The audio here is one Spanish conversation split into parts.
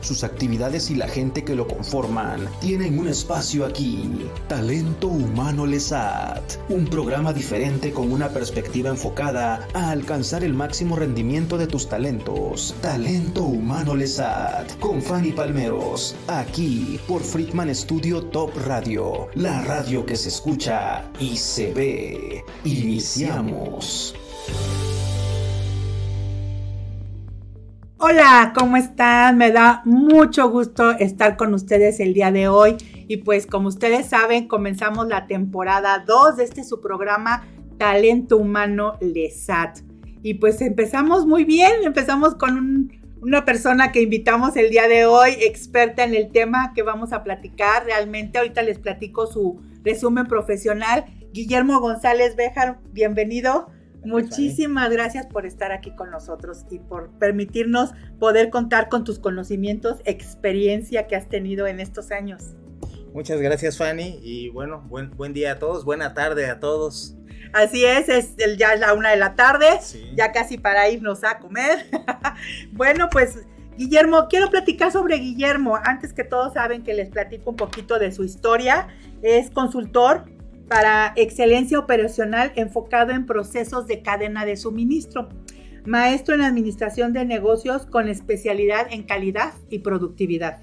sus actividades y la gente que lo conforman tienen un espacio aquí. Talento Humano Lesat, un programa diferente con una perspectiva enfocada a alcanzar el máximo rendimiento de tus talentos. Talento Humano Lesat, con Fanny Palmeros, aquí por Friedman Studio Top Radio, la radio que se escucha y se ve. Iniciamos. Hola, ¿cómo están? Me da mucho gusto estar con ustedes el día de hoy. Y pues como ustedes saben, comenzamos la temporada 2 de este su programa Talento Humano LESAT. Y pues empezamos muy bien, empezamos con una persona que invitamos el día de hoy, experta en el tema que vamos a platicar. Realmente ahorita les platico su resumen profesional. Guillermo González Béjar, bienvenido. Muchísimas gracias por estar aquí con nosotros y por permitirnos poder contar con tus conocimientos, experiencia que has tenido en estos años. Muchas gracias Fanny y bueno, buen, buen día a todos, buena tarde a todos. Así es, es el, ya la una de la tarde, ya casi para irnos a comer. bueno, pues Guillermo, quiero platicar sobre Guillermo. Antes que todos saben que les platico un poquito de su historia. Es consultor, para excelencia operacional enfocado en procesos de cadena de suministro. Maestro en administración de negocios con especialidad en calidad y productividad.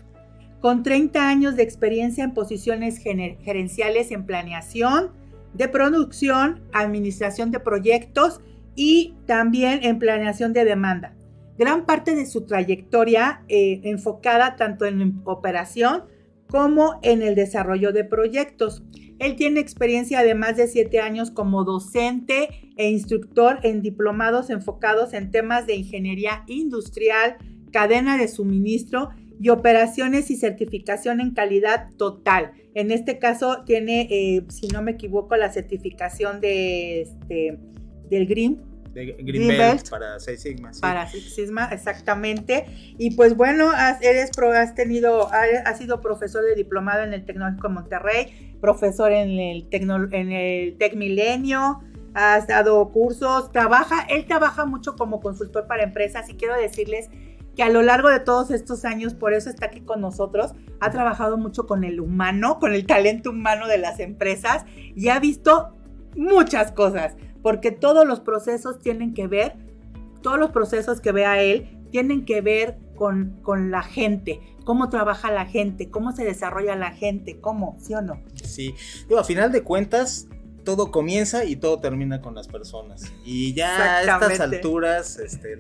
Con 30 años de experiencia en posiciones gerenciales en planeación, de producción, administración de proyectos y también en planeación de demanda. Gran parte de su trayectoria eh, enfocada tanto en operación como en el desarrollo de proyectos. Él tiene experiencia de más de siete años como docente e instructor en diplomados enfocados en temas de ingeniería industrial, cadena de suministro y operaciones y certificación en calidad total. En este caso tiene, eh, si no me equivoco, la certificación de, este, del Green Greenbelt para Seis Sigma. Para Seis Sigma, exactamente. Y pues bueno, has, eres has tenido, has sido profesor de diplomado en el Tecnológico de Monterrey, profesor en el, Tecno, en el Tec Milenio, has dado cursos, trabaja, él trabaja mucho como consultor para empresas y quiero decirles que a lo largo de todos estos años, por eso está aquí con nosotros, ha trabajado mucho con el humano, con el talento humano de las empresas y ha visto muchas cosas porque todos los procesos tienen que ver, todos los procesos que vea él tienen que ver con, con, la gente, cómo trabaja la gente, cómo se desarrolla la gente, cómo, ¿sí o no? Sí, Digo, a final de cuentas, todo comienza y todo termina con las personas. Y ya a estas alturas, este,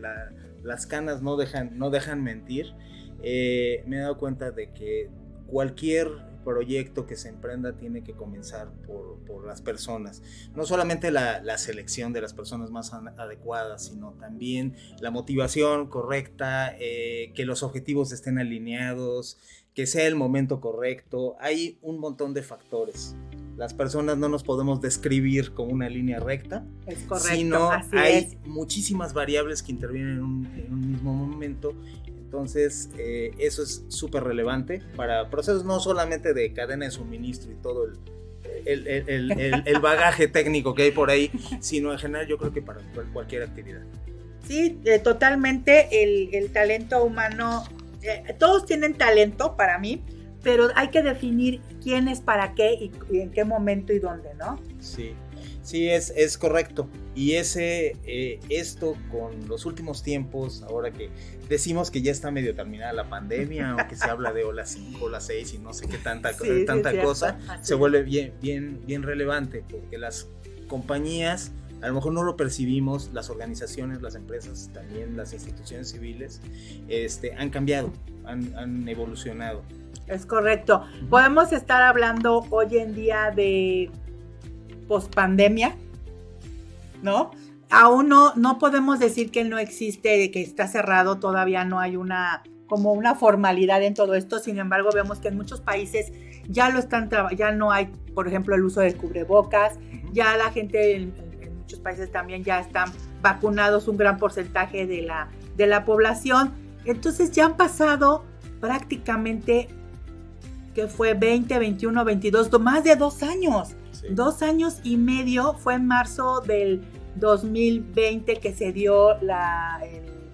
las canas no dejan, no dejan mentir. Eh, me he dado cuenta de que cualquier proyecto que se emprenda tiene que comenzar por, las personas. No solamente la, selección de las personas más adecuadas, sino también la motivación correcta, eh, que los objetivos estén alineados, que sea el momento correcto. Hay un montón de factores. Las personas no nos podemos describir como una línea recta, es correcto, sino hay muchísimas variables que intervienen en un, en un mismo momento entonces, eh, eso es súper relevante para procesos no solamente de cadena de suministro y todo el, el, bagaje técnico que hay por ahí, sino en general yo creo que para cualquier actividad. Sí, eh, totalmente el, talento humano, eh, todos tienen talento para mí, pero hay que definir quién es para qué y, y en qué momento y dónde, ¿no? Sí. Sí, es, es correcto. Y ese, eh, esto con los últimos tiempos, ahora que decimos que ya está medio terminada la pandemia, o que se habla de ola 5, ola 6 y no sé qué tanta, tanta cosa, se vuelve bien, bien, bien relevante, porque las compañías, a lo mejor no lo percibimos, las organizaciones, las empresas, también las instituciones civiles, este, han cambiado, han, han evolucionado. Es correcto. Podemos estar hablando hoy en día de pospandemia, ¿no? Aún no, no podemos decir que no existe, que está cerrado, todavía no hay una como una formalidad en todo esto, sin embargo vemos que en muchos países ya lo están ya no hay, por ejemplo, el uso de cubrebocas, ya la gente en, muchos países también ya están vacunados un gran porcentaje de la, de la población, entonces ya han pasado prácticamente que fue 20, 21, 22, más de dos años. Dos años y medio fue en marzo del 2020 que se dio la,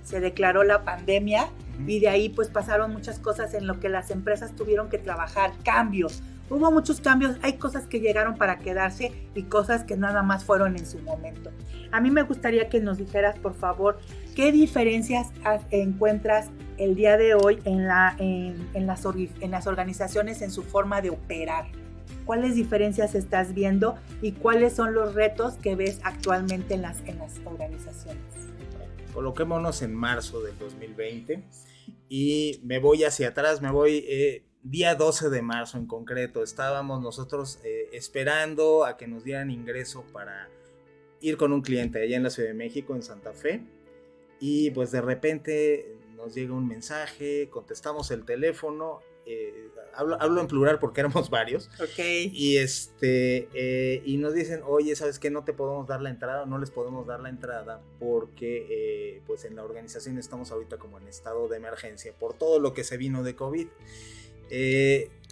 se declaró la pandemia y de ahí pues pasaron muchas cosas en lo que las empresas tuvieron que trabajar, cambios. Hubo muchos cambios, hay cosas que llegaron para quedarse y cosas que nada más fueron en su momento. A mí me gustaría que nos dijeras, por favor, qué diferencias encuentras el día de hoy en, la, en, las, en las organizaciones en su forma de operar. ¿Cuáles diferencias estás viendo y cuáles son los retos que ves actualmente en las, en las organizaciones? Coloquémonos en marzo del 2020 y me voy hacia atrás, me voy eh, día 12 de marzo en concreto. Estábamos nosotros eh, esperando a que nos dieran ingreso para ir con un cliente allá en la Ciudad de México, en Santa Fe. Y pues de repente nos llega un mensaje, contestamos el teléfono eh, hablo, en plural porque éramos varios. Ok. Y este, eh, y nos dicen, oye, ¿sabes qué? No te podemos dar la entrada, no les podemos dar la entrada porque, eh, pues en la organización estamos ahorita como en estado de emergencia por todo lo que se vino de COVID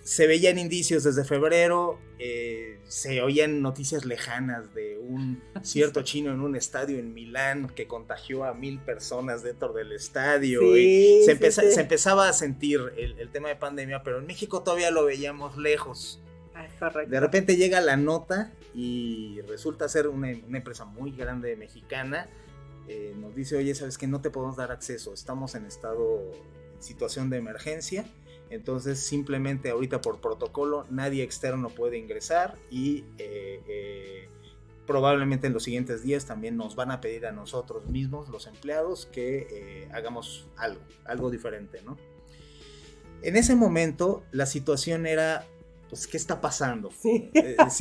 se veían indicios desde febrero, eh, se oían noticias lejanas de un cierto chino en un estadio en Milán que contagió a mil personas dentro del estadio. y se, empezaba a sentir el, tema de pandemia, pero en México todavía lo veíamos lejos. Ah, de repente llega la nota y resulta ser una, empresa muy grande mexicana. Eh, nos dice, oye, ¿sabes que No te podemos dar acceso, estamos en estado, en situación de emergencia entonces simplemente ahorita por protocolo nadie externo puede ingresar y eh, eh, probablemente en los siguientes días también nos van a pedir a nosotros mismos, los empleados, que eh, hagamos algo, algo diferente, ¿no? En ese momento la situación era, pues, ¿qué está pasando? Sí.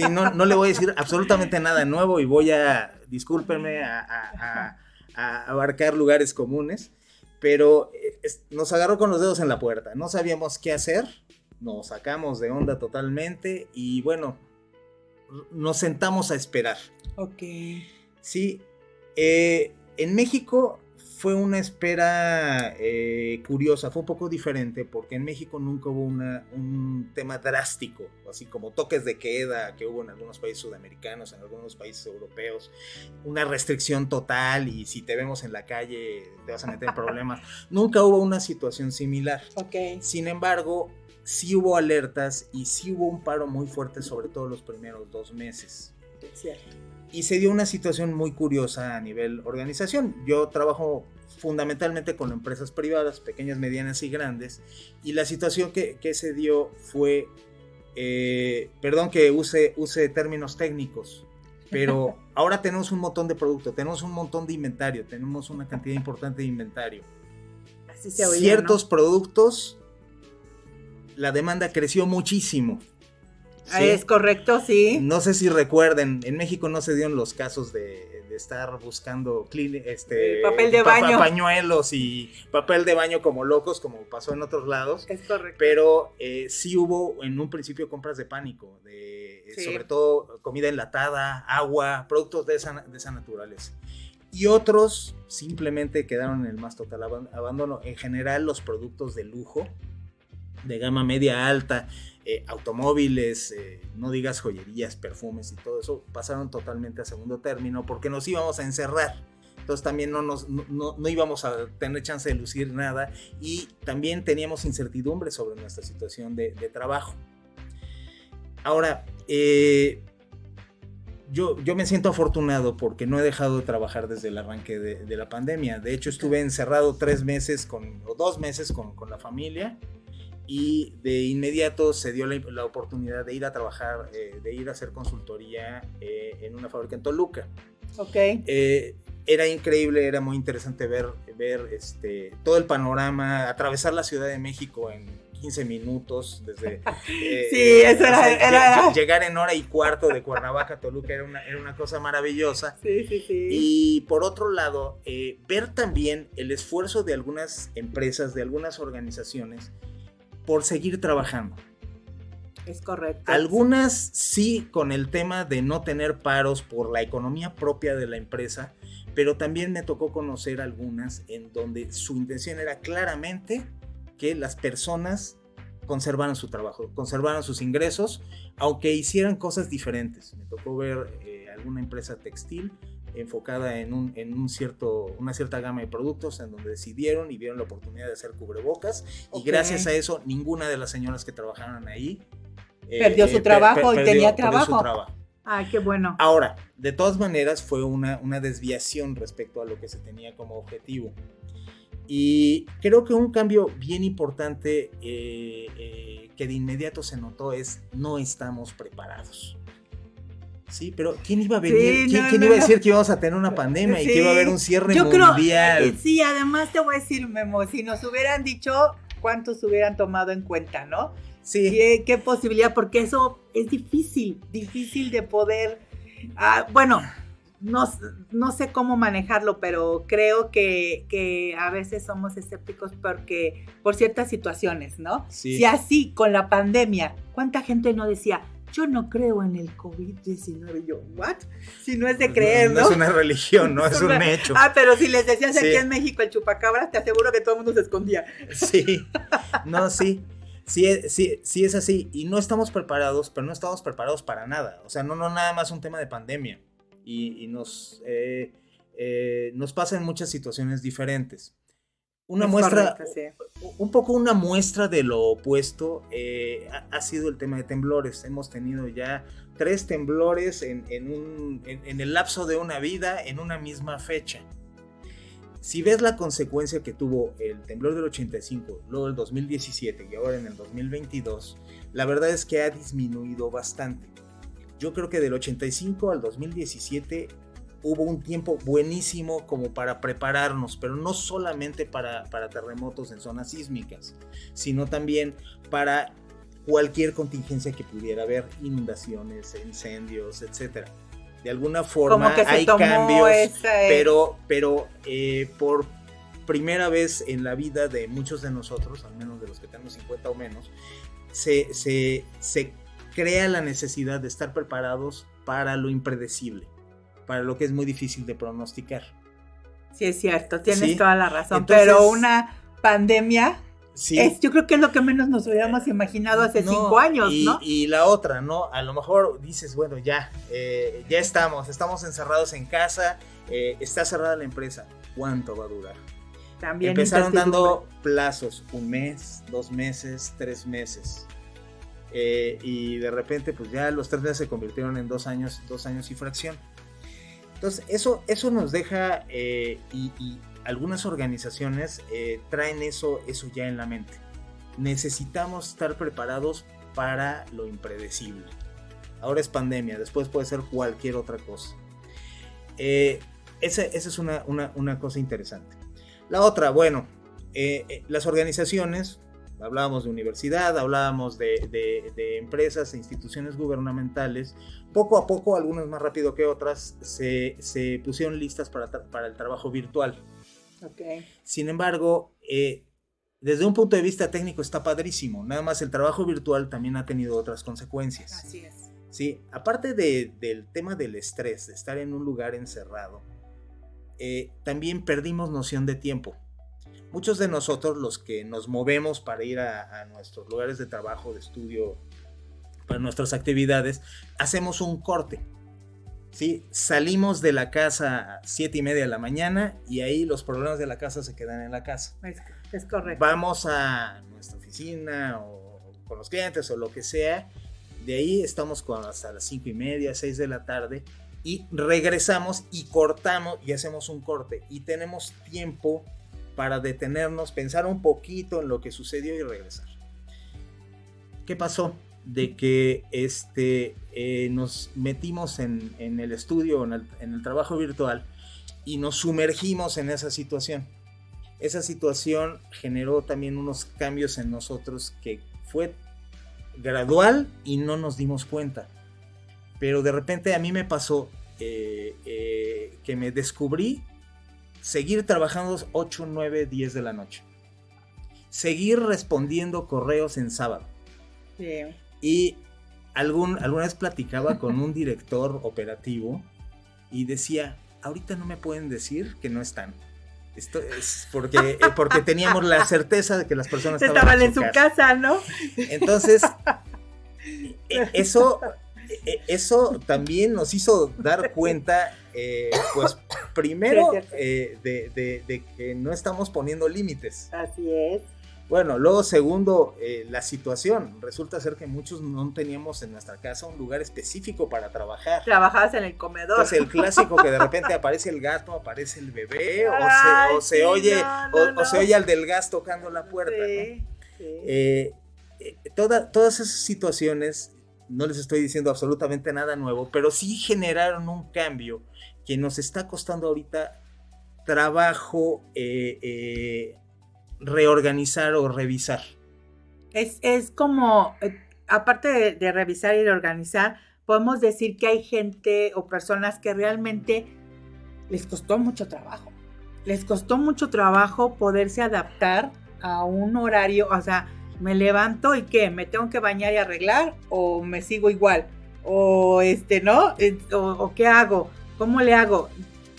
no, no, le voy a decir absolutamente nada nuevo y voy a, discúlpenme, a abarcar lugares comunes pero eh, nos agarró con los dedos en la puerta, no sabíamos qué hacer, nos sacamos de onda totalmente y bueno, nos sentamos a esperar. Ok. Sí, eh, en México fue una espera eh, curiosa, fue un poco diferente porque en México nunca hubo un tema drástico, así como toques de queda que hubo en algunos países sudamericanos, en algunos países europeos, una restricción total y si te vemos en la calle te vas a meter en problemas. nunca hubo una situación similar. Okay. Sin embargo, sí hubo alertas y sí hubo un paro muy fuerte, sobre todo los primeros dos meses. Cierto y se dio una situación muy curiosa a nivel organización. Yo trabajo fundamentalmente con empresas privadas, pequeñas, medianas y grandes, y la situación que, se dio fue, eh, perdón que use, use términos técnicos, pero ahora tenemos un montón de producto, tenemos un montón de inventario, tenemos una cantidad importante de inventario. Así se Ciertos productos, la demanda creció muchísimo es correcto, sí. No sé si recuerden, en México no se dieron los casos de, estar buscando este, papel de baño. pañuelos y papel de baño como locos, como pasó en otros lados. Es correcto. Pero eh, sí hubo en un principio compras de pánico, de, sobre todo comida enlatada, agua, productos de esa, de esa naturaleza. Y otros simplemente quedaron en el más total abandono. En general, los productos de lujo, de gama media alta, eh, automóviles, eh, no digas joyerías, perfumes y todo eso, pasaron totalmente a segundo término porque nos íbamos a encerrar. Entonces también no, nos, no, íbamos a tener chance de lucir nada y también teníamos incertidumbre sobre nuestra situación de, trabajo. Ahora, eh, yo, yo, me siento afortunado porque no he dejado de trabajar desde el arranque de, la pandemia. De hecho, estuve encerrado tres meses con, o dos meses con, con la familia y de inmediato se dio la, oportunidad de ir a trabajar, eh, de ir a hacer consultoría eh, en una fábrica en Toluca. Ok. Eh, era increíble, era muy interesante ver, ver este, todo el panorama, atravesar la Ciudad de México en 15 minutos, desde... sí, eso era, Llegar en hora y cuarto de Cuernavaca a Toluca era una, era una cosa maravillosa. Sí, sí, sí. Y por otro lado, ver también el esfuerzo de algunas empresas, de algunas organizaciones, por seguir trabajando. Es correcto. Algunas sí con el tema de no tener paros por la economía propia de la empresa, pero también me tocó conocer algunas en donde su intención era claramente que las personas conservaran su trabajo, conservaran sus ingresos, aunque hicieran cosas diferentes. Me tocó ver eh, alguna empresa textil enfocada en, un, en un cierto, una cierta gama de productos en donde decidieron y vieron la oportunidad de hacer cubrebocas y gracias a eso ninguna de las señoras que trabajaron ahí eh, perdió su trabajo y tenía trabajo. Ay, qué bueno. Ahora, de todas maneras fue una, una desviación respecto a lo que se tenía como objetivo. Y creo que un cambio bien importante eh, eh, que de inmediato se notó es no estamos preparados. Sí, pero ¿quién iba a venir? ¿Quién, iba a decir que íbamos a tener una pandemia y que iba a haber un cierre Yo mundial? Creo, sí, además te voy a decir, Memo, si nos hubieran dicho cuántos hubieran tomado en cuenta, ¿no? Sí. ¿Qué, posibilidad? Porque eso es difícil, difícil de poder. Ah, bueno, no, no, sé cómo manejarlo, pero creo que, que, a veces somos escépticos porque por ciertas situaciones, ¿no? Sí. Si así con la pandemia, ¿cuánta gente no decía, yo no creo en el COVID-19. Yo, ¿what? Si no es de creer, ¿no? No, es una religión, no es, un hecho. Ah, pero si les decías aquí en México el chupacabras, te aseguro que todo el mundo se escondía. Sí, no, sí. Sí, sí, sí es así. Y no estamos preparados, pero no estamos preparados para nada. O sea, no, no nada más un tema de pandemia. Y, nos, eh, eh, nos pasa en muchas situaciones diferentes una muestra, un poco una muestra de lo opuesto eh, ha, sido el tema de temblores. Hemos tenido ya tres temblores en, el lapso de una vida en una misma fecha. Si ves la consecuencia que tuvo el temblor del 85, luego el 2017 y ahora en el 2022, la verdad es que ha disminuido bastante. Yo creo que del 85 al 2017 hubo un tiempo buenísimo como para prepararnos, pero no solamente para, terremotos en zonas sísmicas, sino también para cualquier contingencia que pudiera haber, inundaciones, incendios, etc. De alguna forma hay cambios, pero, pero eh, por primera vez en la vida de muchos de nosotros, al menos de los que tenemos 50 o menos, se, se crea la necesidad de estar preparados para lo impredecible para lo que es muy difícil de pronosticar. Sí, es cierto, tienes toda la razón, pero una pandemia Es, yo creo que es lo que menos nos hubiéramos imaginado hace cinco años, ¿no? Y la otra, ¿no? A lo mejor dices, bueno, ya, eh, ya estamos, estamos encerrados en casa, eh, está cerrada la empresa, ¿cuánto va a durar? También Empezaron dando plazos, un mes, dos meses, tres meses. Eh, y de repente, pues ya los tres meses se convirtieron en dos años, dos años y fracción. Entonces, eso, eso nos deja, eh, y, algunas organizaciones eh, traen eso, eso ya en la mente. Necesitamos estar preparados para lo impredecible. Ahora es pandemia, después puede ser cualquier otra cosa. Eh, esa, es una, una, cosa interesante. La otra, bueno, las organizaciones hablábamos de universidad, hablábamos de, de, empresas e instituciones gubernamentales, poco a poco, algunas más rápido que otras, se, se pusieron listas para, para, el trabajo virtual. Okay. Sin embargo, eh, desde un punto de vista técnico está padrísimo, nada más el trabajo virtual también ha tenido otras consecuencias. Así es. Sí, aparte de, del tema del estrés, de estar en un lugar encerrado, eh, también perdimos noción de tiempo muchos de nosotros los que nos movemos para ir a, nuestros lugares de trabajo, de estudio, para nuestras actividades, hacemos un corte. ¿sí? Salimos de la casa a siete y media de la mañana y ahí los problemas de la casa se quedan en la casa. Es, correcto. Vamos a nuestra oficina o con los clientes o lo que sea. De ahí estamos con hasta las cinco y media, seis de la tarde y regresamos y cortamos y hacemos un corte y tenemos tiempo para detenernos, pensar un poquito en lo que sucedió y regresar. ¿Qué pasó? De que este, eh, nos metimos en, el estudio, en el, en el trabajo virtual y nos sumergimos en esa situación. Esa situación generó también unos cambios en nosotros que fue gradual y no nos dimos cuenta. Pero de repente a mí me pasó eh, eh, que me descubrí seguir trabajando 8, 9, 10 de la noche. Seguir respondiendo correos en sábado. Sí. Y algún, alguna vez platicaba con un director operativo y decía, ahorita no me pueden decir que no están. Esto es porque, eh, porque teníamos la certeza de que las personas estaban, en su casa. ¿no? Entonces, e, eso, e, eso también nos hizo dar cuenta eh, pues primero eh, de, que no estamos poniendo límites. Así es. Bueno, luego segundo, eh, la situación. Resulta ser que muchos no teníamos en nuestra casa un lugar específico para trabajar. Trabajabas en el comedor. Entonces el clásico que de repente aparece el gato, aparece el bebé, o, se, oye, o, se oye al del gas tocando la puerta. todas esas situaciones no les estoy diciendo absolutamente nada nuevo, pero sí generaron un cambio que nos está costando ahorita trabajo eh, eh, reorganizar o revisar. Es, como, eh, aparte de, revisar y reorganizar, podemos decir que hay gente o personas que realmente les costó mucho trabajo. Les costó mucho trabajo poderse adaptar a un horario, o sea, me levanto y qué, me tengo que bañar y arreglar o me sigo igual o este, ¿no? O, qué hago, cómo le hago.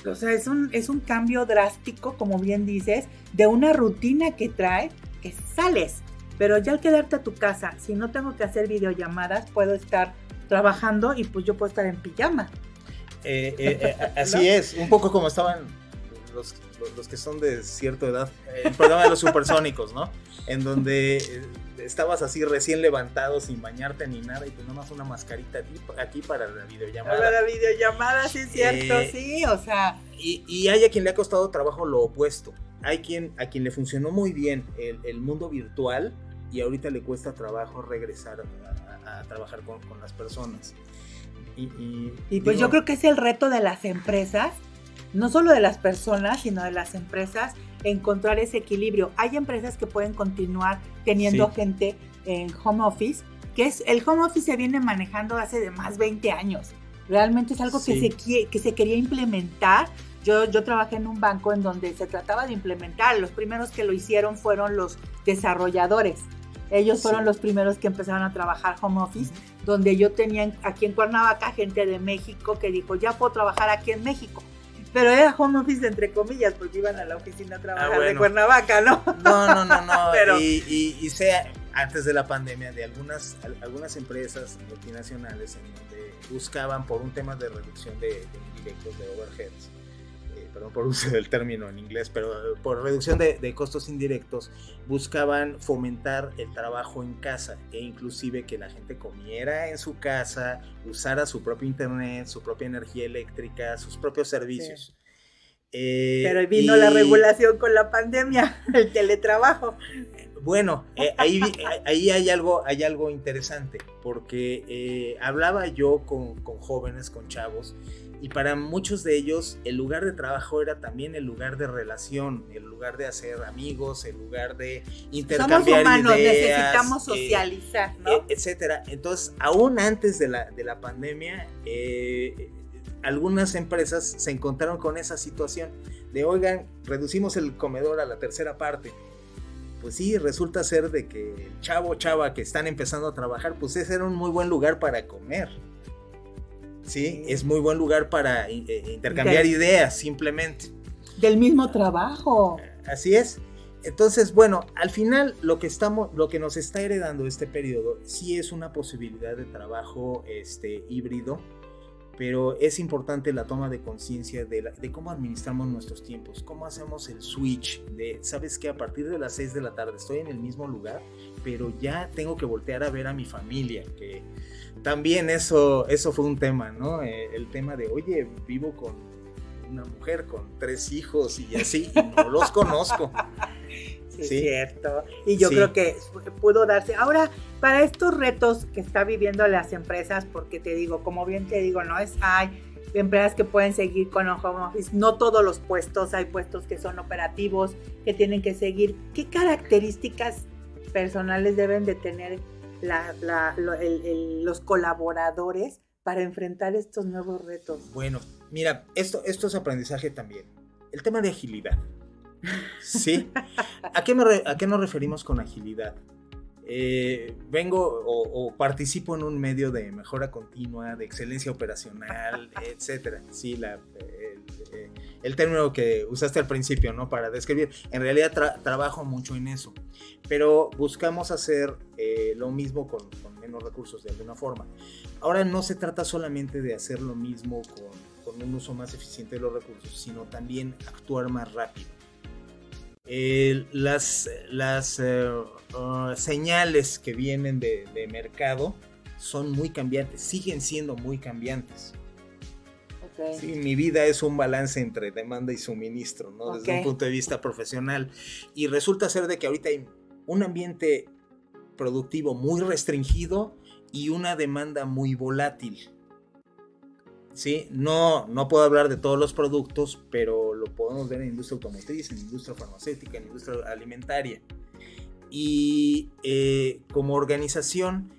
O sea, es un, es un cambio drástico, como bien dices, de una rutina que trae, que sales, pero ya al quedarte a tu casa, si no tengo que hacer videollamadas, puedo estar trabajando y pues yo puedo estar en pijama. Eh, eh, eh, así es, un poco como estaban los, los, que son de cierta edad, el programa de los supersónicos, ¿no? En donde eh, estabas así recién levantado sin bañarte ni nada y pues nomás una mascarita aquí, para la videollamada. Para la videollamada, sí es cierto, eh, sí, o sea. Y, y, hay a quien le ha costado trabajo lo opuesto. Hay quien a quien le funcionó muy bien el, el mundo virtual y ahorita le cuesta trabajo regresar a, trabajar con, con, las personas. Y, y pues yo creo que es el reto de las empresas no solo de las personas, sino de las empresas, encontrar ese equilibrio. Hay empresas que pueden continuar teniendo gente en home office, que es el home office se viene manejando hace de más 20 años. Realmente es algo que, se, que se quería implementar. Yo, yo trabajé en un banco en donde se trataba de implementar. Los primeros que lo hicieron fueron los desarrolladores. Ellos fueron los primeros que empezaron a trabajar home office, donde yo tenía aquí en Cuernavaca gente de México que dijo, ya puedo trabajar aquí en México pero era home office entre comillas, porque iban a la oficina a ah, trabajar de Cuernavaca, ¿no? No, no, no, no. y, y, sea antes de la pandemia de algunas, algunas empresas multinacionales en donde buscaban por un tema de reducción de, de indirectos de overheads perdón por uso del término en inglés, pero por reducción de, costos indirectos, buscaban fomentar el trabajo en casa e inclusive que la gente comiera en su casa, usara su propio internet, su propia energía eléctrica, sus propios servicios. Eh, pero vino la regulación con la pandemia, el teletrabajo. Bueno, eh, ahí, ahí hay, algo, hay algo interesante, porque eh, hablaba yo con, con jóvenes, con chavos, y para muchos de ellos el lugar de trabajo era también el lugar de relación, el lugar de hacer amigos, el lugar de intercambiar Somos humanos, necesitamos eh, socializar, ¿no? Eh, etcétera. Entonces, aún antes de la, de la pandemia, eh, algunas empresas se encontraron con esa situación de, oigan, reducimos el comedor a la tercera parte. Pues sí, resulta ser de que el chavo chava que están empezando a trabajar, pues ese era un muy buen lugar para comer. ¿Sí? Es muy buen lugar para eh, intercambiar ideas, simplemente. Del mismo trabajo. Así es. Entonces, bueno, al final lo que estamos, lo que nos está heredando este periodo, sí es una posibilidad de trabajo este, híbrido, pero es importante la toma de conciencia de, de, cómo administramos nuestros tiempos, cómo hacemos el switch de, sabes que a partir de las 6 de la tarde estoy en el mismo lugar, pero ya tengo que voltear a ver a mi familia, que también eso, eso fue un tema, ¿no? Eh, el tema de, oye, vivo con una mujer con tres hijos y así, y no los conozco. Sí, es cierto. Y yo creo que pudo darse. Ahora, para estos retos que está viviendo las empresas, porque te digo, como bien te digo, no es, hay empresas que pueden seguir con el home office, no todos los puestos, hay puestos que son operativos, que tienen que seguir. ¿Qué características personales deben de tener los colaboradores para enfrentar estos nuevos retos? Bueno, mira, esto, esto es aprendizaje también. El tema de agilidad. ¿Sí? ¿A qué, ¿A qué nos referimos con agilidad? Eh, vengo o, participo en un medio de mejora continua, de excelencia operacional, etcétera. Sí, la, el, término que usaste al principio, ¿no? Para describir. En realidad trabajo mucho en eso, pero buscamos hacer eh, lo mismo con, menos recursos de alguna forma. Ahora no se trata solamente de hacer lo mismo con, con un uso más eficiente de los recursos, sino también actuar más rápido. Las las eh, uh, señales que vienen de, mercado son muy cambiantes, siguen siendo muy cambiantes. Sí, mi vida es un balance entre demanda y suministro, ¿no? Desde un punto de vista profesional. Y resulta ser de que ahorita hay un ambiente productivo muy restringido y una demanda muy volátil. ¿sí? No, no puedo hablar de todos los productos, pero lo podemos ver en industria automotriz, en industria farmacéutica, en industria alimentaria. Y eh, como organización,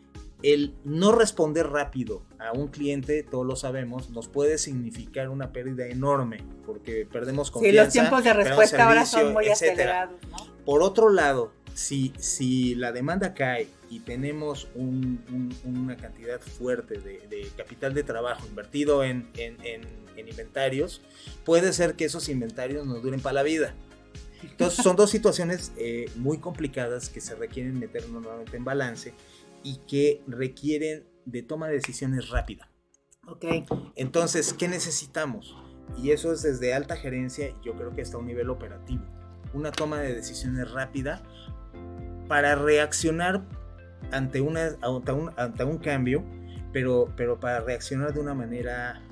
el no responder rápido a un cliente, todos lo sabemos, nos puede significar una pérdida enorme, porque perdemos confianza. Sí, los tiempos de respuesta ahora son muy acelerados. Por otro lado, si, si la demanda cae y tenemos una cantidad fuerte de, capital de trabajo invertido en, inventarios, puede ser que esos inventarios nos duren para la vida. Entonces son dos situaciones eh, muy complicadas que se requieren meter nuevamente en balance y que requieren de toma de decisiones rápida. Ok. Entonces, ¿qué necesitamos? Y eso es desde alta gerencia, yo creo que hasta un nivel operativo. Una toma de decisiones rápida para reaccionar ante, una, ante, un, cambio, pero, pero para reaccionar de una manera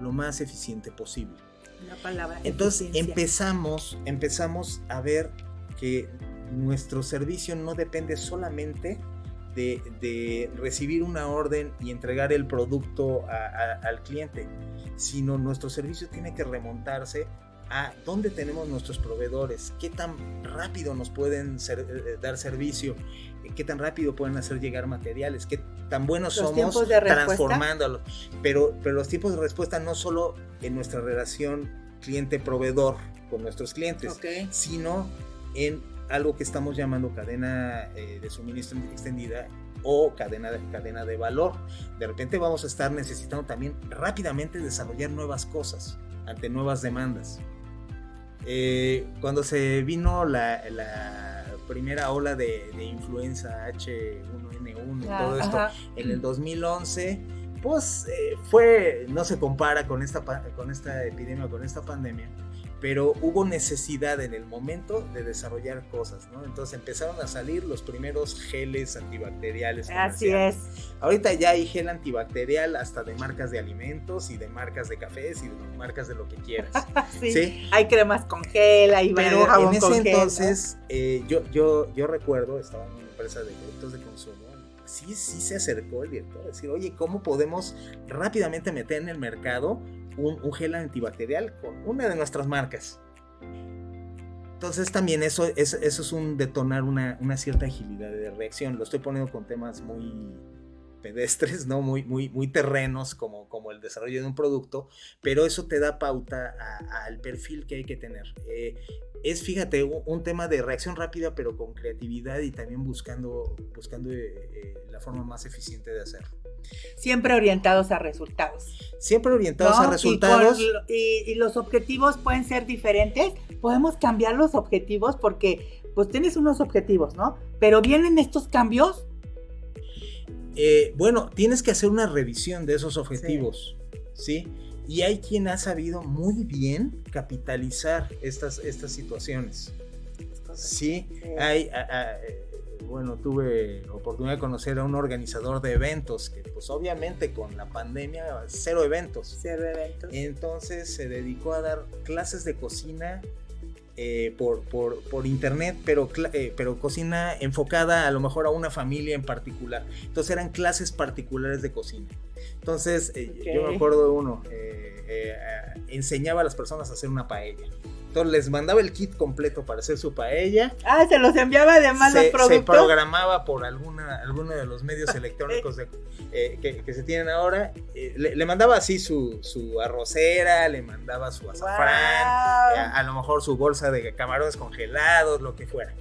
lo más eficiente posible. La palabra. Entonces empezamos, empezamos a ver que nuestro servicio no depende solamente de, recibir una orden y entregar el producto al cliente, sino nuestro servicio tiene que remontarse a dónde tenemos nuestros proveedores, qué tan rápido nos pueden eh, dar servicio, qué tan rápido pueden hacer llegar materiales, qué tan buenos somos transformándolo. Pero, pero los tiempos de respuesta no solo en nuestra relación cliente-proveedor con nuestros clientes, sino en algo que estamos llamando cadena eh, de suministro extendida o cadena de, cadena de valor. De repente vamos a estar necesitando también rápidamente desarrollar nuevas cosas ante nuevas demandas. Eh, cuando se vino la, primera ola de, influenza H1N1 y todo esto en el 2011, pues eh, fue, no se compara con esta, con esta epidemia, con esta pandemia, pero hubo necesidad en el momento de desarrollar cosas, ¿no? Entonces empezaron a salir los primeros geles antibacteriales. Así es. Ahorita ya hay gel antibacterial hasta de marcas de alimentos y de marcas de cafés y de marcas de lo que quieras. sí, Hay cremas con gel, hay Pero en ese entonces, eh, yo, yo, yo recuerdo, estaba en una empresa de productos de consumo sí, sí se acercó el director a decir, oye, ¿cómo podemos rápidamente meter en el mercado un, gel antibacterial con una de nuestras marcas. Entonces también eso, eso es un detonar una, cierta agilidad de reacción. Lo estoy poniendo con temas muy pedestres, ¿no? Muy, muy, muy terrenos como, como el desarrollo de un producto, pero eso te da pauta al perfil que hay que tener. Eh, es, fíjate, un, tema de reacción rápida, pero con creatividad y también buscando, buscando eh, la forma más eficiente de hacerlo. Siempre orientados a resultados. Siempre orientados a resultados. Y, los objetivos pueden ser diferentes. Podemos cambiar los objetivos porque pues tienes unos objetivos, ¿no? Pero vienen estos cambios. Eh, bueno, tienes que hacer una revisión de esos objetivos, ¿sí? Y hay quien ha sabido muy bien capitalizar estas, estas situaciones. Sí, hay, bueno, tuve oportunidad de conocer a un organizador de eventos que pues obviamente con la pandemia cero eventos. Cero eventos. Entonces se dedicó a dar clases de cocina eh, por, por, internet, pero, eh, pero cocina enfocada a lo mejor a una familia en particular. Entonces eran clases particulares de cocina. Entonces eh, yo me acuerdo de uno, enseñaba a las personas a hacer una paella. Entonces les mandaba el kit completo para hacer su paella. Ah, se los enviaba además los productos. Se programaba por alguna, alguno de los medios electrónicos eh, que, se tienen ahora. Eh, le, mandaba así su, su, arrocera, le mandaba su azafrán, eh, a, lo mejor su bolsa de camarones congelados, lo que fuera.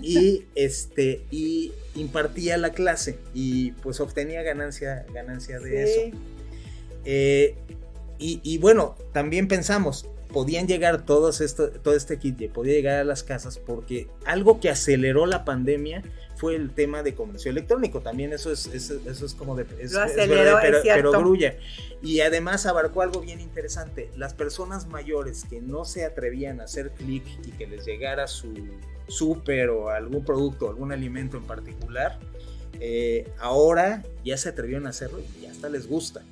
Y este, y impartía la clase y pues obtenía ganancia, ganancia de eso. y bueno, también pensamos, podían llegar todos esto, todo este kit, podía llegar a las casas porque algo que aceleró la pandemia fue el tema de comercio electrónico. También eso es, eso, es como de... Es, pero, grulla. Y además abarcó algo bien interesante. Las personas mayores que no se atrevían a hacer clic y que les llegara su súper o algún producto, algún alimento en particular, eh, ahora ya se atrevieron a hacerlo y ya hasta les gusta.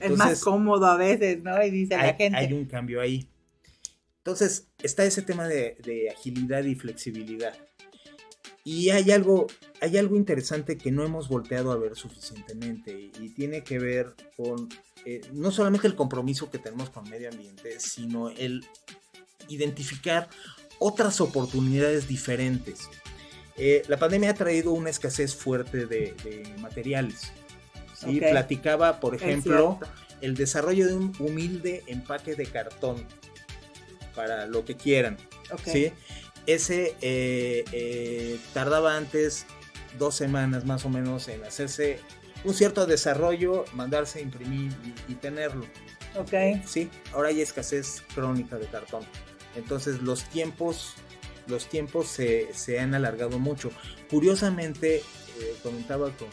Es más cómodo a veces, ¿no? Y dice hay, la gente. Hay un cambio ahí. Entonces, está ese tema de, de agilidad y flexibilidad. Y hay algo, hay algo interesante que no hemos volteado a ver suficientemente y tiene que ver con eh, no solamente el compromiso que tenemos con el medio ambiente, sino el identificar otras oportunidades diferentes. Eh, la pandemia ha traído una escasez fuerte de, materiales. ¿Sí? Platicaba, por ejemplo, el desarrollo de un humilde empaque de cartón para lo que quieran. ¿sí? ese eh, eh, tardaba antes dos semanas más o menos en hacerse un cierto desarrollo, mandarse a imprimir y, tenerlo. Ok. Sí, ahora hay escasez crónica de cartón. Entonces los tiempos, los tiempos se, han alargado mucho. Curiosamente, eh, comentaba con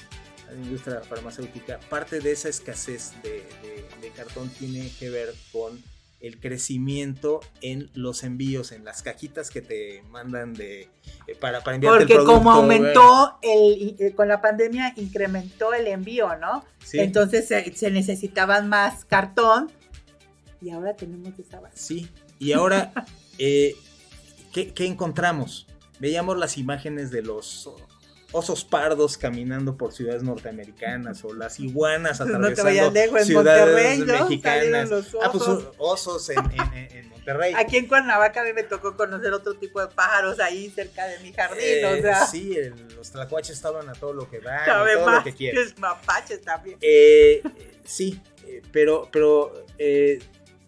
la industria farmacéutica, parte de esa escasez de cartón tiene que ver con el crecimiento en los envíos, en las cajitas que te mandan de eh, para, para enviarte Porque como aumentó el, eh, con la pandemia incrementó el envío, ¿no? Sí. Entonces se, necesitaban más cartón y ahora tenemos esa base. Sí, y ahora, eh, ¿qué, ¿qué encontramos? Veíamos las imágenes de los osos pardos caminando por ciudades norteamericanas o las iguanas atravesando ciudades mexicanas. Ah, pues osos en, Monterrey. Aquí en Cuernavaca a mí me tocó conocer otro tipo de pájaros ahí cerca de mi jardín, o sea. Sí, los tlacuaches estaban a todo lo que dan, todo lo que quieren. mapaches también. Eh, sí, eh, pero, pero eh,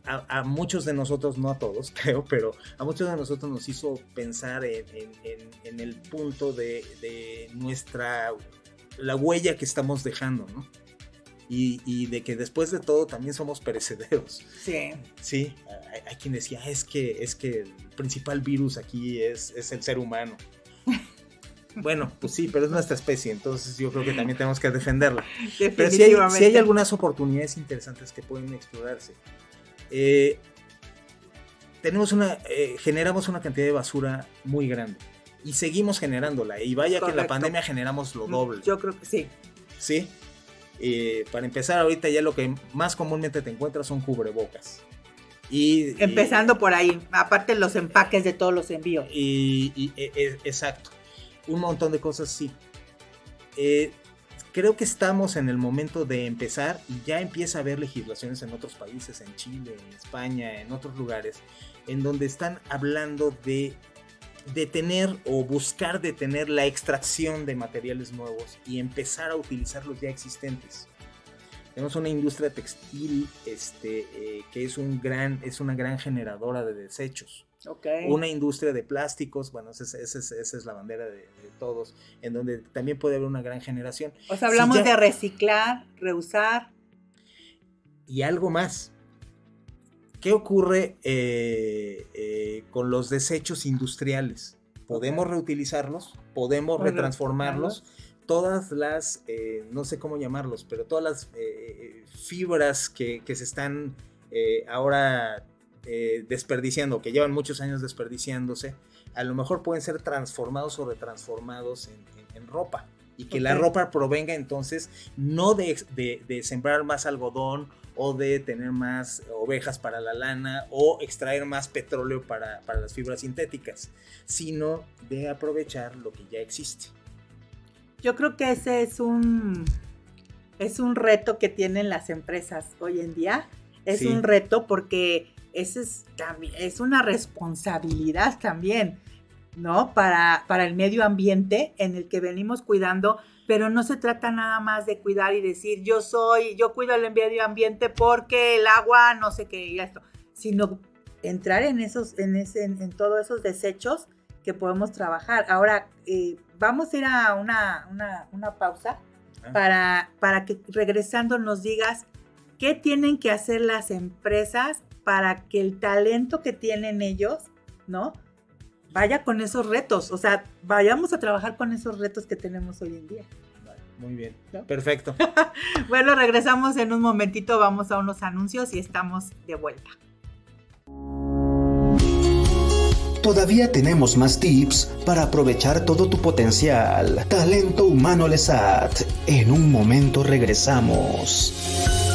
a, muchos de nosotros, no a todos creo, pero a muchos de nosotros nos hizo pensar en, el punto de, nuestra, la huella que estamos dejando, ¿no? Y, de que después de todo también somos perecederos. Sí. Sí, hay, quien decía, es que, es que el principal virus aquí es, es el ser humano. Bueno, pues sí, pero es nuestra especie, entonces yo creo que también tenemos que defenderla. Pero sí hay, sí hay algunas oportunidades interesantes que pueden explorarse. Eh, tenemos una, eh, generamos una cantidad de basura muy grande y seguimos generándola. Y vaya que en la pandemia generamos lo mm, doble. Yo creo que sí. Sí. Eh, para empezar, ahorita ya lo que más comúnmente te encuentras son cubrebocas. Y, Empezando por ahí, aparte los empaques de todos los envíos. Y, e, e, exacto, un montón de cosas sí. Eh, creo que estamos en el momento de empezar y ya empieza a haber legislaciones en otros países, en Chile, en España, en otros lugares, en donde están hablando de detener o buscar detener la extracción de materiales nuevos y empezar a utilizar los ya existentes. Tenemos una industria textil este, eh, que es, un gran, es una gran generadora de desechos. Una industria de plásticos, bueno, esa, es la bandera de, todos, en donde también puede haber una gran generación. O sea, hablamos de reciclar, reusar. Y algo más. ¿Qué ocurre eh, eh, con los desechos industriales? ¿Podemos reutilizarlos? ¿Podemos retransformarlos? Todas las, eh, no sé cómo llamarlos, pero todas las fibras que, que, se están ahora eh, desperdiciando, que llevan muchos años desperdiciándose, a lo mejor pueden ser transformados o retransformados en, ropa. Y que la ropa provenga entonces no de, sembrar más algodón o de tener más ovejas para la lana o extraer más petróleo para, para las fibras sintéticas, sino de aprovechar lo que ya existe. Yo creo que ese es un, es un reto que tienen las empresas hoy en día. Es un reto porque esa es, es una responsabilidad también, ¿no? Para, para el medio ambiente en el que venimos cuidando, pero no se trata nada más de cuidar y decir yo soy, yo cuido el medio ambiente porque el agua, no sé qué, y esto, sino entrar en esos, en, ese, en, todos esos desechos que podemos trabajar. Ahora, eh, vamos a ir a una, una, pausa ah. para, para que regresando nos digas qué tienen que hacer las empresas para que el talento que tienen ellos, ¿no? Vaya con esos retos, o sea, vayamos a trabajar con esos retos que tenemos hoy en día. Muy bien, perfecto. bueno, regresamos en un momentito, vamos a unos anuncios y estamos de vuelta. Todavía tenemos más tips para aprovechar todo tu potencial. Talento humano LESAT. En un momento regresamos.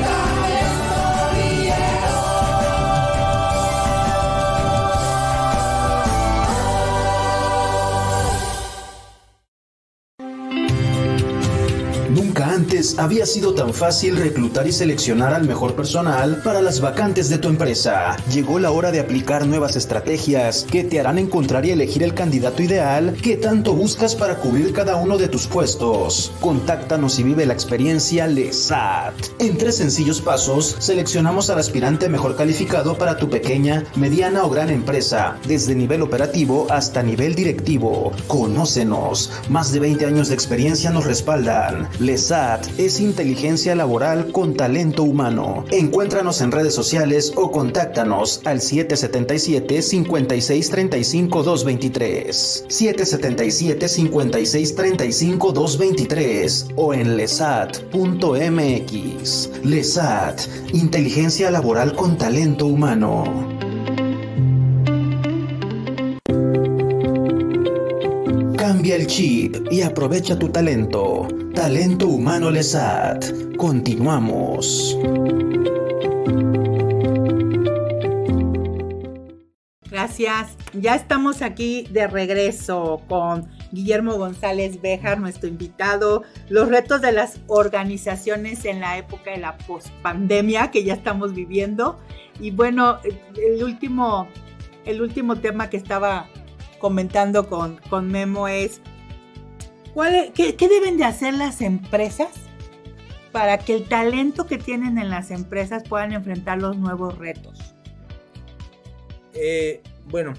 Había sido tan fácil reclutar y seleccionar al mejor personal para las vacantes de tu empresa. Llegó la hora de aplicar nuevas estrategias que te harán encontrar y elegir el candidato ideal que tanto buscas para cubrir cada uno de tus puestos. Contáctanos y vive la experiencia LESAT. En tres sencillos pasos, seleccionamos al aspirante mejor calificado para tu pequeña, mediana o gran empresa, desde nivel operativo hasta nivel directivo. Conócenos. Más de 20 años de experiencia nos respaldan. LESAT es inteligencia laboral con talento humano. Encuéntranos en redes sociales o contáctanos al 777 5635 223. 777 5635 223 o en lesat.mx. LESAT, inteligencia laboral con talento humano. Cambia el chip y aprovecha tu talento. Talento Humano Lesat. Continuamos. Gracias. Ya estamos aquí de regreso con Guillermo González Bejar, nuestro invitado. Los retos de las organizaciones en la época de la pospandemia que ya estamos viviendo. Y bueno, el último, el último tema que estaba comentando con, con Memo es qué, deben de hacer las empresas para que el talento que tienen en las empresas puedan enfrentar los nuevos retos? Eh, bueno,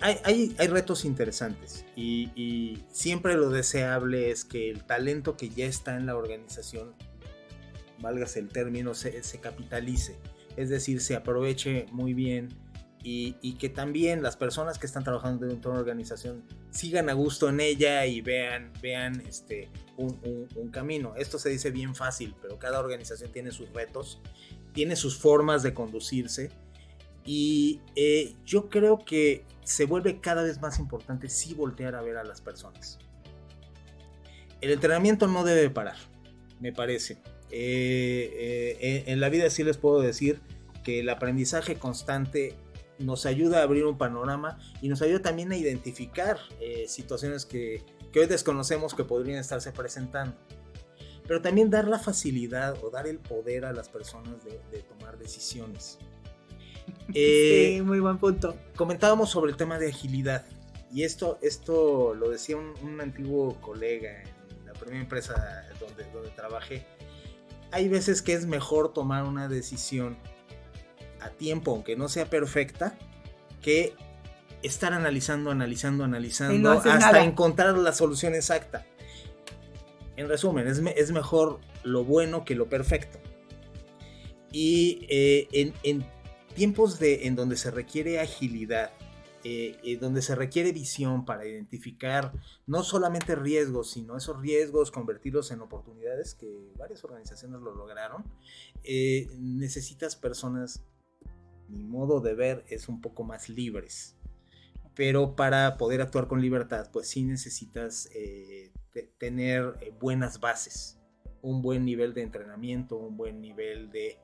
hay, retos interesantes y, siempre lo deseable es que el talento que ya está en la organización, válgase el término, se, se capitalice, es decir, se aproveche muy bien y, que también las personas que están trabajando dentro de una organización sigan a gusto en ella y vean, vean este, un, camino. Esto se dice bien fácil, pero cada organización tiene sus retos, tiene sus formas de conducirse y eh, yo creo que se vuelve cada vez más importante sí voltear a ver a las personas. El entrenamiento no debe parar, me parece. Eh, eh, en la vida sí les puedo decir que el aprendizaje constante nos ayuda a abrir un panorama y nos ayuda también a identificar eh, situaciones que, que hoy desconocemos que podrían estarse presentando. Pero también dar la facilidad o dar el poder a las personas de, tomar decisiones. sí, muy buen punto. Comentábamos sobre el tema de agilidad. Y esto, esto lo decía un, antiguo colega en la primera empresa donde, donde trabajé. Hay veces que es mejor tomar una decisión a tiempo, aunque no sea perfecta, que estar analizando, analizando, analizando hasta encontrar la solución exacta. En resumen, es, es, mejor lo bueno que lo perfecto. Y eh, en, en, tiempos de, en donde se requiere agilidad, eh, eh, donde se requiere visión para identificar no solamente riesgos, sino esos riesgos, convertirlos en oportunidades, que varias organizaciones lo lograron, eh, necesitas personas, mi modo de ver, es un poco más libres. Pero para poder actuar con libertad, pues sí necesitas tener buenas bases, un buen nivel de entrenamiento, un buen nivel de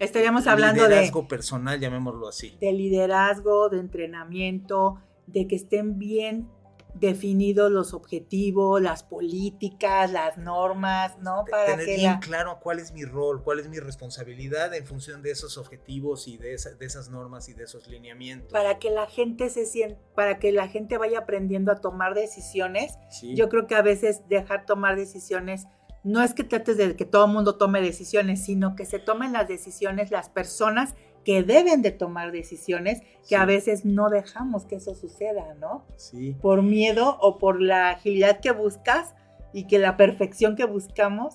Estaríamos hablando de... Liderazgo personal, llamémoslo así. De liderazgo, de entrenamiento, de que estén bien definidos los objetivos, las políticas, las normas, ¿no? Para Tener bien claro cuál es mi rol, cuál es mi responsabilidad en función de esos objetivos y de, de, esas normas y de esos lineamientos. Para que la gente se sienta, para que la gente vaya aprendiendo a tomar decisiones. Yo creo que a veces dejar tomar decisiones no es que trates de que todo el mundo tome decisiones, sino que se tomen las decisiones las personas que deben de tomar decisiones, que a veces no dejamos que eso suceda, ¿no? Sí. Por miedo o por la agilidad que buscas y que la perfección que buscamos.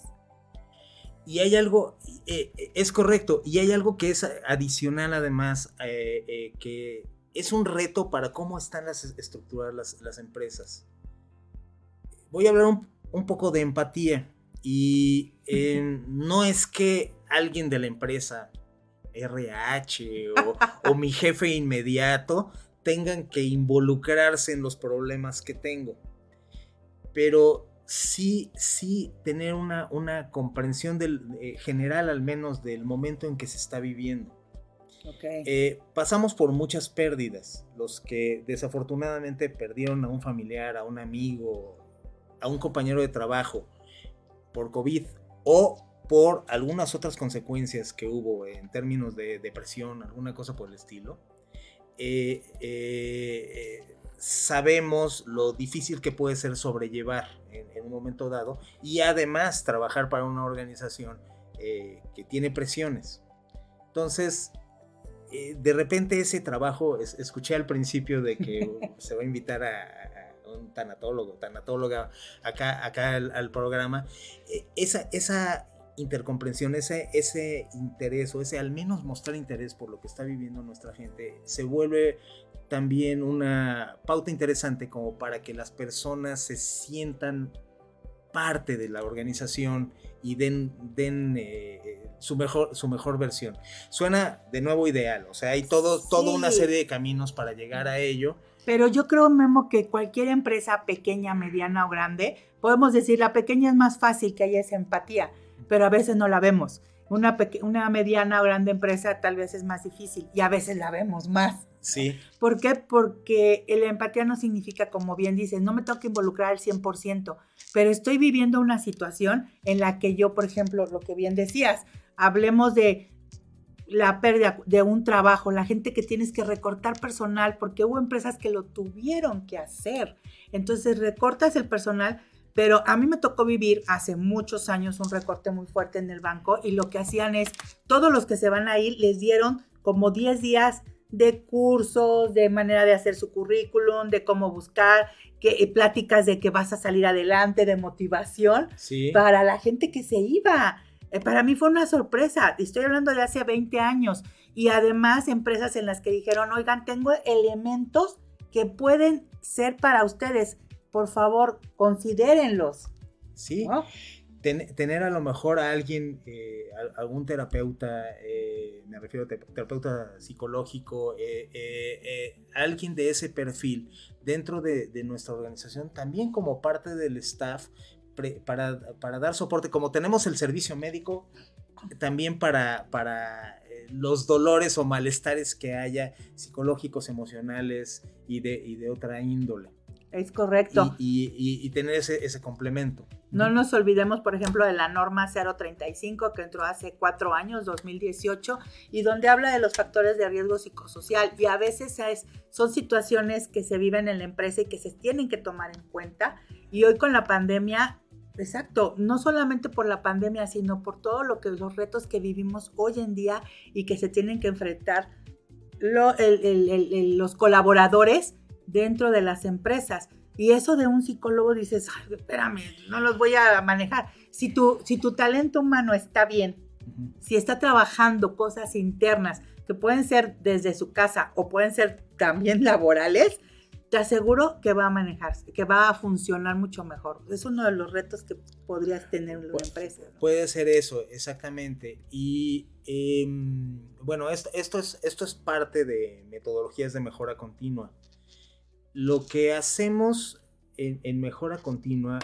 Y hay algo, eh, eh, es correcto, y hay algo que es adicional además, eh, que es un reto para cómo están las estructuradas las, empresas. Voy a hablar un, un poco de empatía. Y eh, no es que alguien de la empresa, RH o, mi jefe inmediato, tengan que involucrarse en los problemas que tengo. Pero sí, sí tener una, una comprensión del, eh, general al menos del momento en que se está viviendo. Eh, pasamos por muchas pérdidas. Los que desafortunadamente perdieron a un familiar, a un amigo, a un compañero de trabajo, por COVID o por algunas otras consecuencias que hubo en términos de depresión, alguna cosa por el estilo, eh, eh, sabemos lo difícil que puede ser sobrellevar en, un momento dado y además trabajar para una organización eh, que tiene presiones. Entonces, de repente ese trabajo, escuché al principio de que se va a invitar a, un tanatólogo, tanatóloga acá, acá al, programa, eh, esa, esa intercomprensión, ese, ese interés o ese al menos mostrar interés por lo que está viviendo nuestra gente, se vuelve también una pauta interesante como para que las personas se sientan parte de la organización y den, den eh, su, mejor, su mejor versión. Suena de nuevo ideal, o sea, hay todo, toda una serie de caminos para llegar a ello, pero yo creo, Memo, que cualquier empresa pequeña, mediana o grande, podemos decir, la pequeña es más fácil que haya esa empatía, pero a veces no la vemos. Una, una mediana o grande empresa tal vez es más difícil y a veces la vemos más. Sí. ¿Por qué? Porque la empatía no significa, como bien dices, no me tengo que involucrar al 100%, pero estoy viviendo una situación en la que yo, por ejemplo, lo que bien decías, hablemos de la pérdida de un trabajo, la gente que tienes que recortar personal, porque hubo empresas que lo tuvieron que hacer. Entonces recortas el personal, pero a mí me tocó vivir hace muchos años un recorte muy fuerte en el banco y lo que hacían es, todos los que se van a ir les dieron como 10 días de cursos, de manera de hacer su currículum, de cómo buscar, que, eh, pláticas de que vas a salir adelante, de motivación para la gente que se iba. Eh, para mí fue una sorpresa, estoy hablando de hace 20 años, y además empresas en las que dijeron, oigan, tengo elementos que pueden ser para ustedes, por favor, considérenlos. Sí. tener a lo mejor a alguien, eh, algún terapeuta, eh, me refiero a terapeuta psicológico, alguien de ese perfil dentro de, de, nuestra organización, también como parte del staff, para, para, dar soporte, como tenemos el servicio médico, también para, para eh, los dolores o malestares que haya psicológicos, emocionales y de, y de otra índole. Es correcto. Y, tener ese, ese, complemento. No nos olvidemos, por ejemplo, de la norma 035 que entró hace cuatro años, 2018, y donde habla de los factores de riesgo psicosocial. Y a veces es, son situaciones que se viven en la empresa y que se tienen que tomar en cuenta. Y hoy con la pandemia, exacto, no solamente por la pandemia, sino por todo lo que los retos que vivimos hoy en día y que se tienen que enfrentar los colaboradores dentro de las empresas. Y eso de un psicólogo dices, espérame, no los voy a manejar. Si tu, si tu talento humano está bien, si está trabajando cosas internas que pueden ser desde su casa o pueden ser también laborales, te aseguro que va a manejarse, que va a funcionar mucho mejor. Es uno de los retos que podrías tener en la empresa. Puede ser eso, exactamente. Y em, bueno, esto, esto, es, esto es parte de metodologías de mejora continua. Lo que hacemos en, mejora continua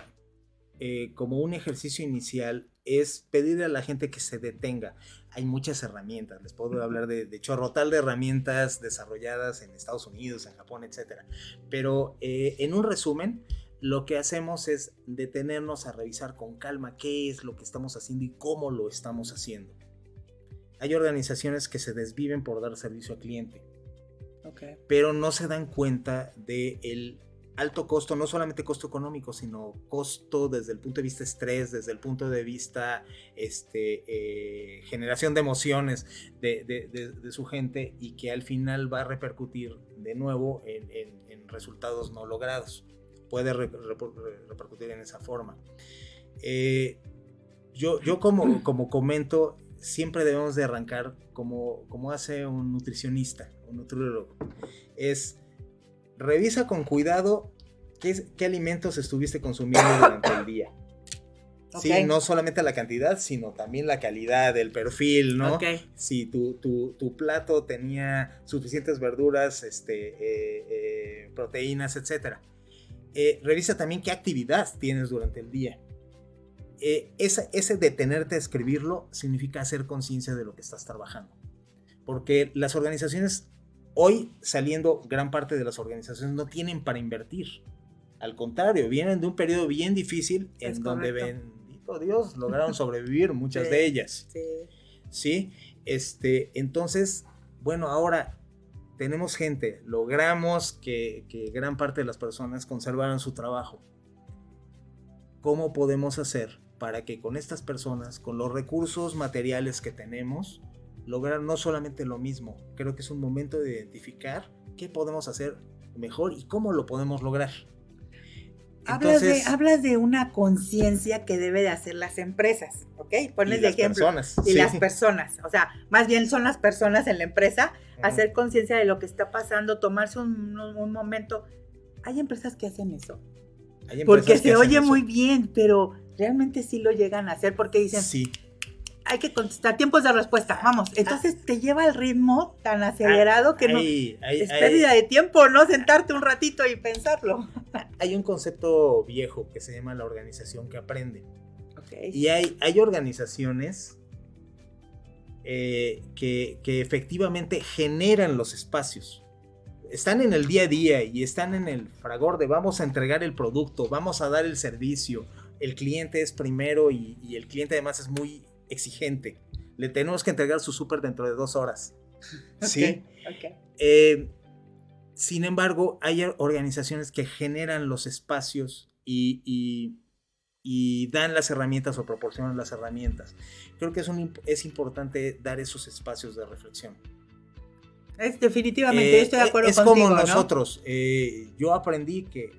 eh, como un ejercicio inicial es pedirle a la gente que se detenga. Hay muchas herramientas, les puedo hablar de, de chorrotal de herramientas desarrolladas en Estados Unidos, en Japón, etc. Pero eh, en un resumen, lo que hacemos es detenernos a revisar con calma qué es lo que estamos haciendo y cómo lo estamos haciendo. Hay organizaciones que se desviven por dar servicio al cliente pero no se dan cuenta del el alto costo, no solamente costo económico, sino costo desde el punto de vista estrés, desde el punto de vista este, eh, generación de emociones de, su gente y que al final va a repercutir de nuevo en, resultados no logrados. Puede repercutir en esa forma. Eh, yo, yo como, como comento, siempre debemos de arrancar como, como hace un nutricionista nutriólogo, es revisa con cuidado qué, qué alimentos estuviste consumiendo durante el día. Sí, no solamente la cantidad, sino también la calidad, el perfil, ¿no? Si tu, tu, plato tenía suficientes verduras, este, eh, eh, proteínas, etc. Eh, revisa también qué actividad tienes durante el día. ese, ese detenerte a escribirlo significa hacer conciencia de lo que estás trabajando. Porque las organizaciones Hoy saliendo gran parte de las organizaciones no tienen para invertir. Al contrario, vienen de un periodo bien difícil en donde, bendito Dios, lograron sobrevivir muchas de ellas. Sí. sí. Este, entonces, bueno, ahora tenemos gente, logramos que, que gran parte de las personas conservaran su trabajo. ¿Cómo podemos hacer para que con estas personas, con los recursos materiales que tenemos, lograr no solamente lo mismo, creo que es un momento de identificar qué podemos hacer mejor y cómo lo podemos lograr. hablas, de, hablas de una conciencia que debe de hacer las empresas, ¿ok? Pones de ejemplo. Personas, y las personas, o sea, más bien son las personas en la empresa, hacer conciencia de lo que está pasando, tomarse un, momento. Hay empresas que hacen eso. porque se oye muy bien, pero realmente sí lo llegan a hacer porque dicen, sí hay que contestar tiempos de respuesta, vamos. Entonces te lleva el ritmo tan acelerado que no es pérdida de tiempo, ¿no? Sentarte un ratito y pensarlo. Hay un concepto viejo que se llama la organización que aprende. Y hay, hay organizaciones eh, que, que efectivamente generan los espacios están en el día a día y están en el fragor de vamos a entregar el producto, vamos a dar el servicio, el cliente es primero y, y, el cliente además es muy exigente. Le tenemos que entregar su súper dentro de dos horas. ¿Sí? Eh, sin embargo, hay organizaciones que generan los espacios y, dan las herramientas o proporcionan las herramientas. Creo que es, es importante dar esos espacios de reflexión. Es, definitivamente, eh, estoy de acuerdo es como nosotros. Eh, yo aprendí que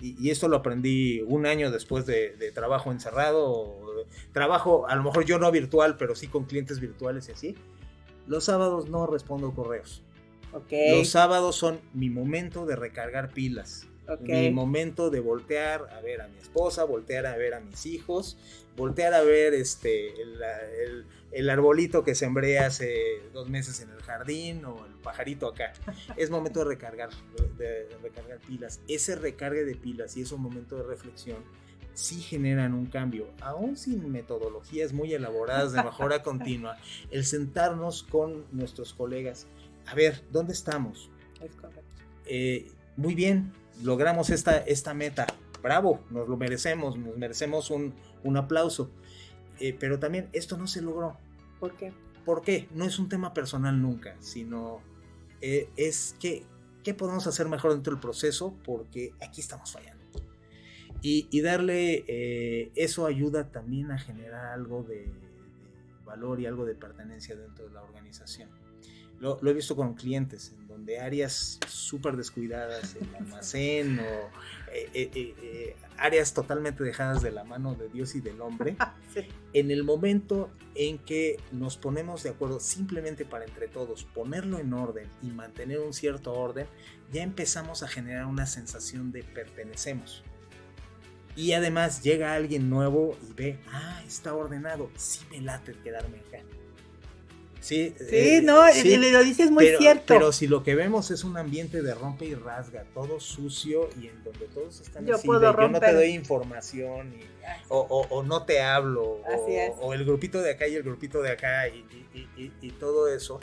y, esto lo aprendí un año después de, trabajo encerrado, trabajo a lo mejor yo no virtual, pero sí con clientes virtuales y así. Los sábados no respondo correos. Los sábados son mi momento de recargar pilas. Mi momento de voltear a ver a mi esposa, voltear a ver a mis hijos, voltear a ver este, el, el, arbolito que sembré hace dos meses en el jardín o el pajarito acá. Es momento de recargar, de, recargar pilas. Ese recargue de pilas y ese momento de reflexión sí generan un cambio, aún sin metodologías muy elaboradas de mejora continua, el sentarnos con nuestros colegas, a ver, ¿dónde estamos? Es correcto. Eh, muy bien, logramos esta, esta meta, bravo, nos lo merecemos, nos merecemos un, aplauso. Eh, pero también esto no se logró. ¿Por qué? ¿Por qué? No es un tema personal nunca, sino eh, es que, ¿qué podemos hacer mejor dentro del proceso? Porque aquí estamos fallando. Y, darle eh, eso ayuda también a generar algo de valor y algo de pertenencia dentro de la organización. Lo, he visto con clientes, en donde áreas súper descuidadas, el almacén o eh, eh, eh, áreas totalmente dejadas de la mano de Dios y del hombre, en el momento en que nos ponemos de acuerdo simplemente para entre todos ponerlo en orden y mantener un cierto orden, ya empezamos a generar una sensación de pertenecemos. Y además llega alguien nuevo y ve, ah, está ordenado, sí me late quedarme acá. Sí, sí eh, no, sí, lo dices muy cierto. Pero si lo que vemos es un ambiente de rompe y rasga, todo sucio y en donde todos están yo así, puedo yo no te doy información o, no te hablo, o, el grupito de acá y el grupito de acá y, todo eso,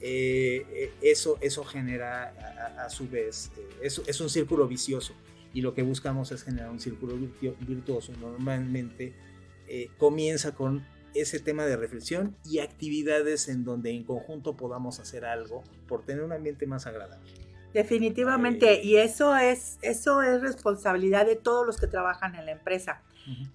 eh, eh, eso, eso genera a, su vez, es, es un círculo vicioso y lo que buscamos es generar un círculo virtuoso. Normalmente comienza con ese tema de reflexión y actividades en donde en conjunto podamos hacer algo por tener un ambiente más agradable. Definitivamente, y eso es, eso es responsabilidad de todos los que trabajan en la empresa.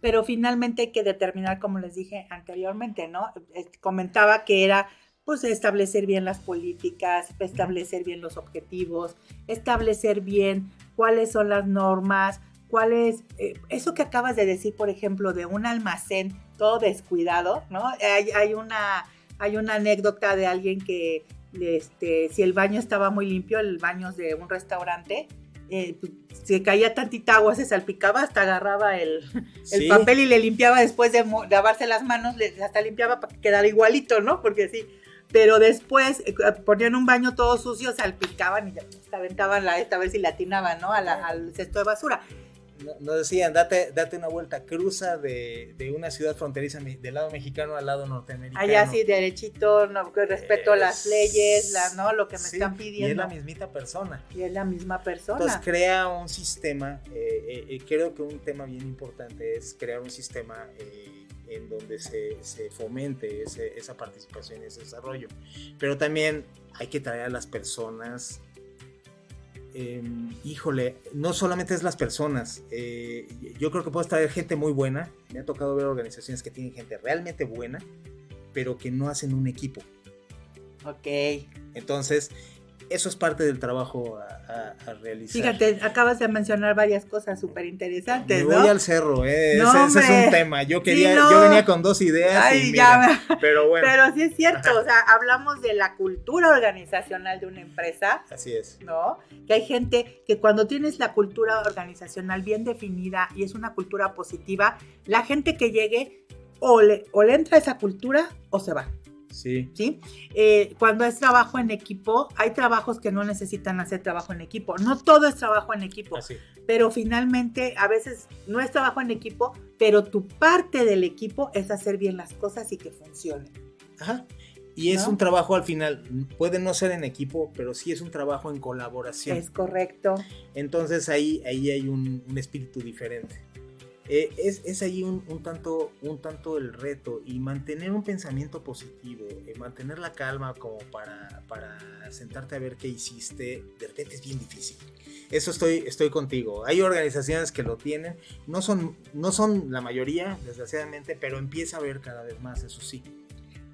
Pero finalmente hay que determinar, como les dije anteriormente, ¿no? Eh, comentaba que era pues establecer bien las políticas, establecer bien los objetivos, establecer bien cuáles son las normas, cuál es, eh, eso que acabas de decir, por ejemplo, de un almacén todo descuidado, ¿no? Hay, una, hay una anécdota de alguien que, este, si el baño estaba muy limpio, el baño de un restaurante, eh, pues, se caía tantita agua, se salpicaba, hasta agarraba el, papel y le limpiaba después de lavarse las manos, hasta limpiaba para que quedara igualito, ¿no? Porque sí. Pero después eh, ponían un baño todo sucio, salpicaban y ya, se aventaban la, esta vez si la atinaban, ¿no? al cesto de basura nos decían, date, date una vuelta, cruza de, de, una ciudad fronteriza del lado mexicano al lado norteamericano. Allá sí, derechito, no, respeto las leyes, la, ¿no? lo que me están pidiendo. Y es la mismita persona. Y es la misma persona. Entonces crea un sistema, eh, eh, eh, creo que un tema bien importante es crear un sistema en donde se, se fomente ese, esa participación y ese desarrollo. Pero también hay que traer a las personas Em, híjole, no solamente es las personas, eh, yo creo que puedes traer gente muy buena, me ha tocado ver organizaciones que tienen gente realmente buena, pero que no hacen un equipo. Ok. Entonces, eso es parte del trabajo a, realizar. Fíjate, acabas de mencionar varias cosas súper interesantes. Me voy al cerro, ¿eh? ese, es un tema. Yo quería, yo venía con dos ideas. y mira, pero bueno. Pero sí es cierto, o sea, hablamos de la cultura organizacional de una empresa. Así es. ¿No? Que hay gente que cuando tienes la cultura organizacional bien definida y es una cultura positiva, la gente que llegue o le, o le entra esa cultura o se va. Sí. ¿Sí? Eh, cuando es trabajo en equipo, hay trabajos que no necesitan hacer trabajo en equipo. No todo es trabajo en equipo. Pero finalmente, a veces no es trabajo en equipo, pero tu parte del equipo es hacer bien las cosas y que funcionen. Ajá. Y es un trabajo al final, puede no ser en equipo, pero sí es un trabajo en colaboración. Es correcto. Entonces ahí, ahí hay un espíritu diferente. Eh, es, es, ahí un, tanto, un tanto el reto y mantener un pensamiento positivo, eh, mantener la calma como para, para sentarte a ver qué hiciste, de repente es bien difícil. Eso estoy, estoy contigo. Hay organizaciones que lo tienen, no son, no son la mayoría, desgraciadamente, pero empieza a ver cada vez más, eso sí.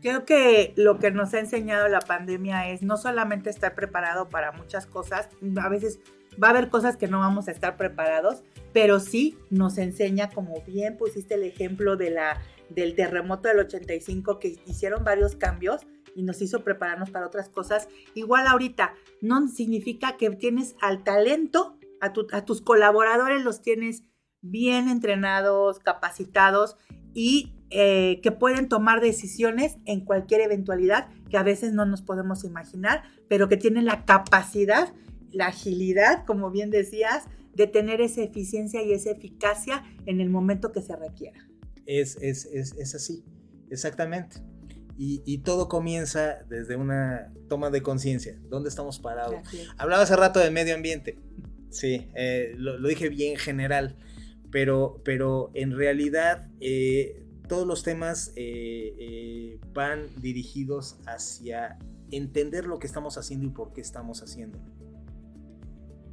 Creo que lo que nos ha enseñado la pandemia es no solamente estar preparado para muchas cosas, a veces va a haber cosas que no vamos a estar preparados, pero sí nos enseña, como bien pusiste el ejemplo de la, del terremoto del 85, que hicieron varios cambios y nos hizo prepararnos para otras cosas. Igual ahorita, no significa que tienes al talento, a, tus colaboradores los tienes bien entrenados, capacitados y eh, que pueden tomar decisiones en cualquier eventualidad que a veces no nos podemos imaginar, pero que tienen la capacidad, la agilidad, como bien decías, de tener esa eficiencia y esa eficacia en el momento que se requiera. Es, es, es, es así, exactamente. Y, y, todo comienza desde una toma de conciencia. ¿Dónde estamos parados? Hablaba hace rato del medio ambiente. Sí, eh, lo, dije bien general, pero, pero en realidad eh, todos los temas eh, van dirigidos hacia entender lo que estamos haciendo y por qué estamos haciendo.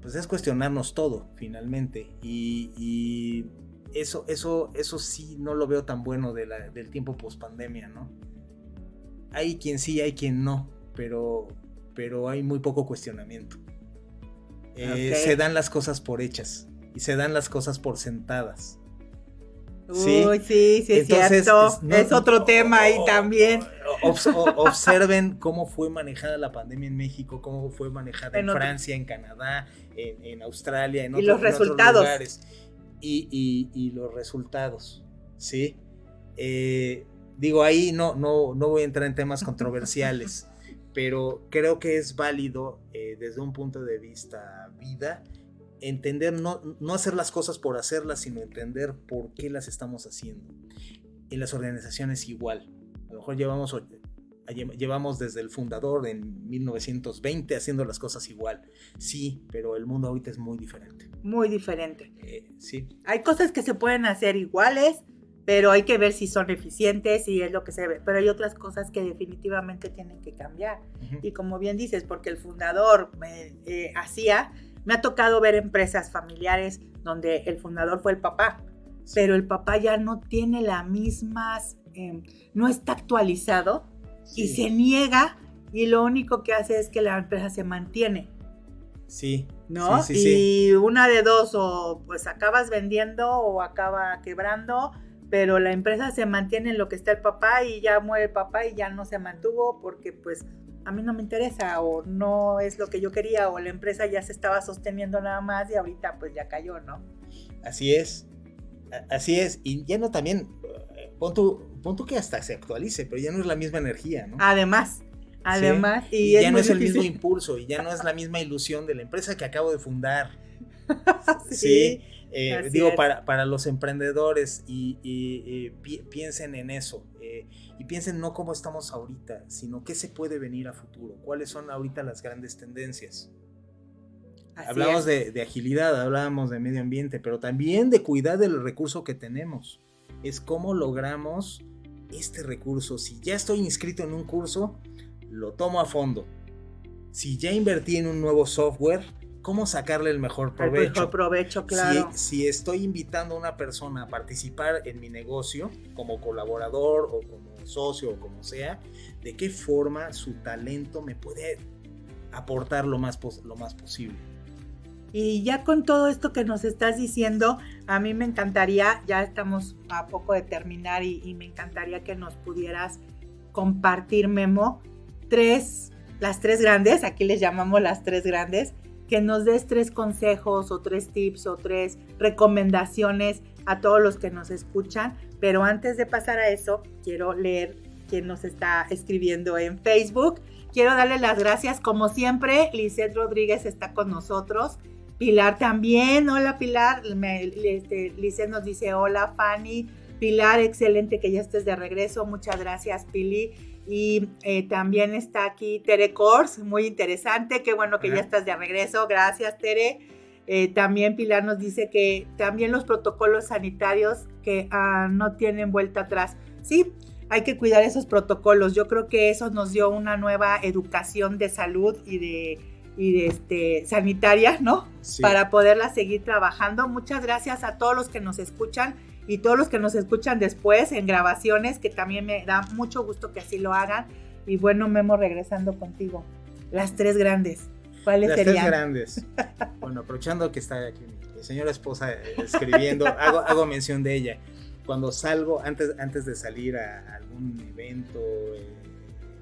Pues es cuestionarnos todo, finalmente. Y, eso, eso, eso sí no lo veo tan bueno del tiempo post pandemia, ¿no? Hay quien sí, hay quien no, pero, pero hay muy poco cuestionamiento. Eh, se dan las cosas por hechas y se dan las cosas por sentadas. Uy, sí, sí, es cierto. Es, otro tema ahí también. observen cómo fue manejada la pandemia en México, cómo fue manejada en, Francia, en Canadá, en, Australia, en, y los resultados. lugares. Y, los resultados, ¿sí? Eh, digo, ahí no, no, no voy a entrar en temas controversiales pero creo que es válido eh, desde un punto de vista vida entender, no, no hacer las cosas por hacerlas, sino entender por qué las estamos haciendo. En las organizaciones igual. Mejor llevamos, llevamos desde el fundador en 1920 haciendo las cosas igual. Sí, pero el mundo ahorita es muy diferente. Muy diferente. Eh, sí. Hay cosas que se pueden hacer iguales, pero hay que ver si son eficientes y es lo que se ve. Pero hay otras cosas que definitivamente tienen que cambiar. Y como bien dices, porque el fundador eh, hacía, me ha tocado ver empresas familiares donde el fundador fue el papá, pero el papá ya no tiene la mismas, em, no está actualizado y se niega y lo único que hace es que la empresa se mantiene. Sí. ¿No? y una de dos, o pues acabas vendiendo o acaba quebrando pero la empresa se mantiene en lo que está el papá y ya muere el papá y ya no se mantuvo porque pues a mí no me interesa o no es lo que yo quería o la empresa ya se estaba sosteniendo nada más y ahorita pues ya cayó, ¿no? Así es, así es, y ya no también, eh, pon tú, que hasta se actualice, pero ya no es la misma energía, ¿no? Además, además, y, ya no es el mismo impulso y ya no es la misma ilusión de la empresa que acabo de fundar. sí. Eh, digo, para, para, los emprendedores y, piensen en eso. Eh, y piensen no cómo estamos ahorita, sino qué se puede venir a futuro. ¿Cuáles son ahorita las grandes tendencias? hablamos de, de, agilidad, hablábamos de medio ambiente, pero también de cuidar del recurso que tenemos. Es cómo logramos este recurso. Si ya estoy inscrito en un curso, lo tomo a fondo. Si ya invertí en un nuevo software, cómo sacarle el mejor provecho. El mejor provecho, claro. Si, estoy invitando a una persona a participar en mi negocio como colaborador o como socio o como sea, ¿de qué forma su talento me puede aportar lo más, lo más posible? Y ya con todo esto que nos estás diciendo, a mí me encantaría, ya estamos a poco de terminar y, me encantaría que nos pudieras compartir, Memo, tres, las tres grandes, aquí les llamamos las tres grandes, que nos des tres consejos o tres tips o tres recomendaciones a todos los que nos escuchan. Pero antes de pasar a eso, quiero leer quién nos está escribiendo en Facebook. Quiero darle las gracias, como siempre, Lizeth Rodríguez está con nosotros. Pilar también, hola Pilar. Este, Lizeth nos dice hola Fanny. Pilar, excelente que ya estés de regreso. Muchas gracias, Pili. Y eh, también está aquí Tere Kors, muy interesante. Qué bueno que ya estás de regreso. Gracias, Tere. Eh, también Pilar nos dice que también los protocolos sanitarios que ah, no tienen vuelta atrás. Sí, hay que cuidar esos protocolos. Yo creo que eso nos dio una nueva educación de salud y de, y este, sanitaria, ¿no? Para poderla seguir trabajando. Muchas gracias a todos los que nos escuchan y todos los que nos escuchan después en grabaciones, que también me da mucho gusto que así lo hagan. Y bueno, Memo, regresando contigo. Las tres grandes. ¿Cuáles Las serían? Las tres grandes. bueno, aprovechando que está aquí mi señora esposa eh, escribiendo, hago, hago mención de ella. Cuando salgo, antes, antes de salir a algún evento eh,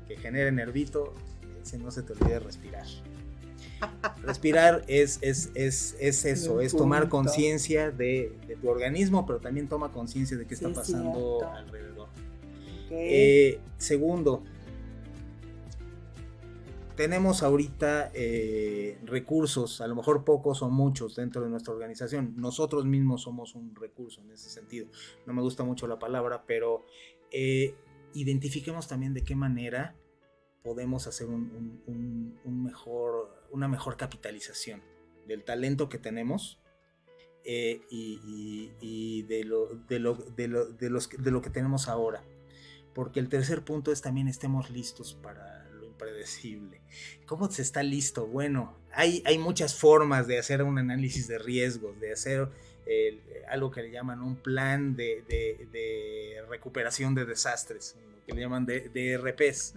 que genere nervito, si no se te olvide respirar. Respirar es, es, es, es eso, es tomar conciencia de, tu organismo, pero también toma conciencia de qué está pasando alrededor. Eh, segundo, tenemos ahorita eh, recursos, a lo mejor pocos o muchos dentro de nuestra organización. Nosotros mismos somos un recurso en ese sentido. No me gusta mucho la palabra, pero eh, identifiquemos también de qué manera podemos hacer un, mejor, una mejor capitalización. del talento que tenemos eh, y, de, lo, de, lo, de, lo, de, los, de lo que tenemos ahora. Porque el tercer punto es también estemos listos para lo impredecible. ¿Cómo se está listo? Bueno, hay, hay muchas formas de hacer un análisis de riesgos, de hacer algo que le llaman un plan de, de, recuperación de desastres, lo que le llaman de, DRPs.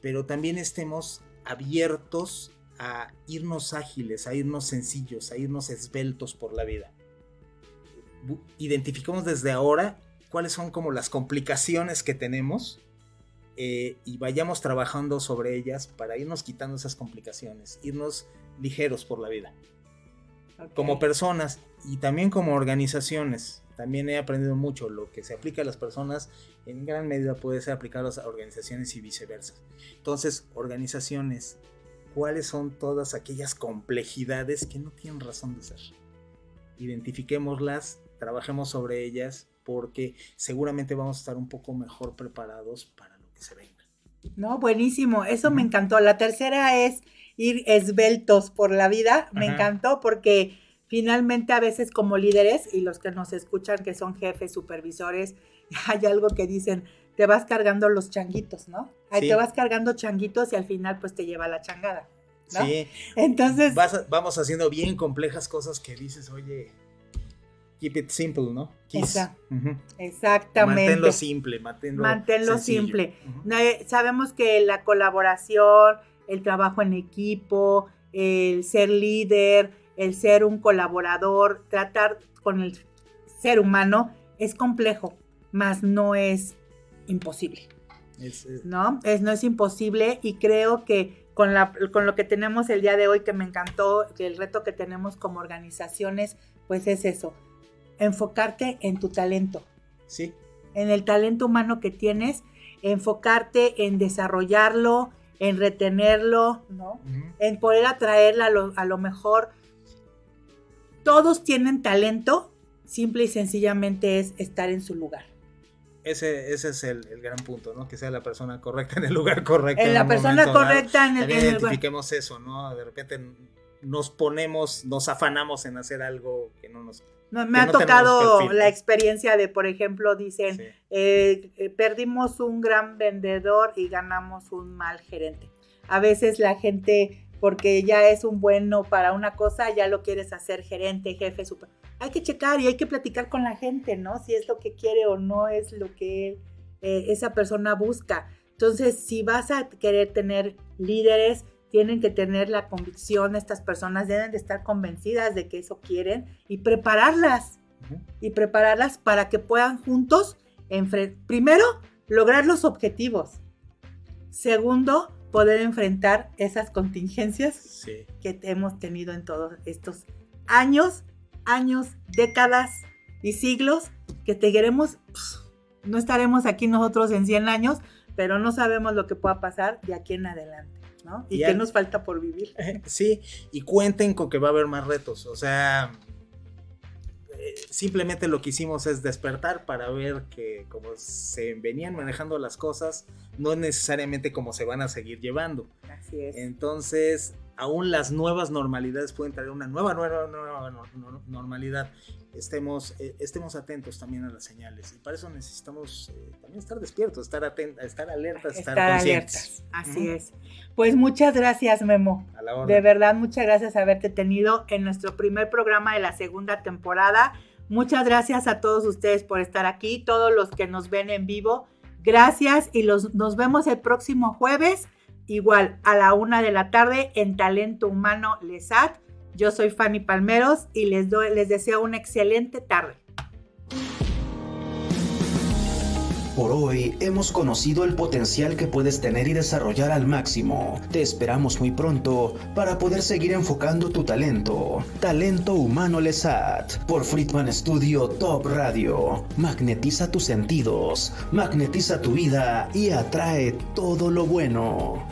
Pero también estemos abiertos a irnos ágiles, a irnos sencillos, a irnos esbeltos por la vida. Identificamos desde ahora cuáles son como las complicaciones que tenemos eh, y vayamos trabajando sobre ellas para irnos quitando esas complicaciones, irnos ligeros por la vida. Como personas y también como organizaciones. También he aprendido mucho. Lo que se aplica a las personas en gran medida puede ser aplicado a organizaciones y viceversa. Entonces, organizaciones, cuáles son todas aquellas complejidades que no tienen razón de ser. Identifiquémoslas, trabajemos sobre ellas, porque seguramente vamos a estar un poco mejor preparados para lo que se venga. No, buenísimo, eso me encantó. La tercera es ir esbeltos por la vida, me encantó porque finalmente a veces como líderes y los que nos escuchan que son jefes, supervisores, hay algo que dicen, te vas cargando los changuitos, ¿no? Ahí te vas cargando changuitos y al final pues te lleva la changada. ¿no? Sí. Entonces... vamos haciendo bien complejas cosas que dices, oye, keep it simple, ¿no? Exactamente. Manténlo simple, manténlo, manténlo simple. Sabemos que la colaboración, el trabajo en equipo, el ser líder, el ser un colaborador, tratar con el ser humano es complejo, mas no es imposible. ¿No? Es, no es imposible y creo que con, la, con lo que tenemos el día de hoy, que me encantó, que el reto que tenemos como organizaciones, pues es eso, enfocarte en tu talento. Sí. En el talento humano que tienes, enfocarte en desarrollarlo, en retenerlo, ¿no? En poder atraerla a lo, a lo mejor. Todos tienen talento, simple y sencillamente es estar en su lugar. Ese, ese es el, gran punto, ¿no? Que sea la persona correcta en el lugar correcto. En, la persona correcta en el, en identifiquemos eso, ¿no? De repente nos ponemos, nos afanamos en hacer algo que no nos... me ha tocado la experiencia de, por ejemplo, dicen, eh, eh, perdimos un gran vendedor y ganamos un mal gerente. A veces la gente, porque ya es un bueno para una cosa, ya lo quieres hacer gerente, jefe, super hay que checar y hay que platicar con la gente, ¿no? Si es lo que quiere o no es lo que eh, esa persona busca. Entonces, si vas a querer tener líderes, tienen que tener la convicción, estas personas deben de estar convencidas de que eso quieren y prepararlas, y prepararlas para que puedan juntos, primero, lograr los objetivos. Segundo, poder enfrentar esas contingencias que hemos tenido en todos estos años años, décadas y siglos que te queremos, pues, no estaremos aquí nosotros en 100 años, pero no sabemos lo que pueda pasar de aquí en adelante, ¿no? Y, qué nos falta por vivir. Sí, y cuenten con que va a haber más retos, o sea, simplemente lo que hicimos es despertar para ver que como se venían manejando las cosas, no necesariamente como se van a seguir llevando. Así es. Entonces, aún las nuevas normalidades pueden traer una nueva, nueva, nueva normalidad. Estemos, eh, estemos atentos también a las señales. Y para eso necesitamos eh, también estar despiertos, estar atentos, estar alertas, estar, conscientes. Así es. Pues muchas gracias, Memo. De verdad, muchas gracias haberte tenido en nuestro primer programa de la segunda temporada. Muchas gracias a todos ustedes por estar aquí, todos los que nos ven en vivo. Gracias y los, nos vemos el próximo jueves igual a la una de la tarde en Talento Humano Lesat. Yo soy Fanny Palmeros y les, doy, les deseo una excelente tarde. Por hoy hemos conocido el potencial que puedes tener y desarrollar al máximo. Te esperamos muy pronto para poder seguir enfocando tu talento. Talento Humano Lesat por Friedman Studio Top Radio. Magnetiza tus sentidos, magnetiza tu vida y atrae todo lo bueno.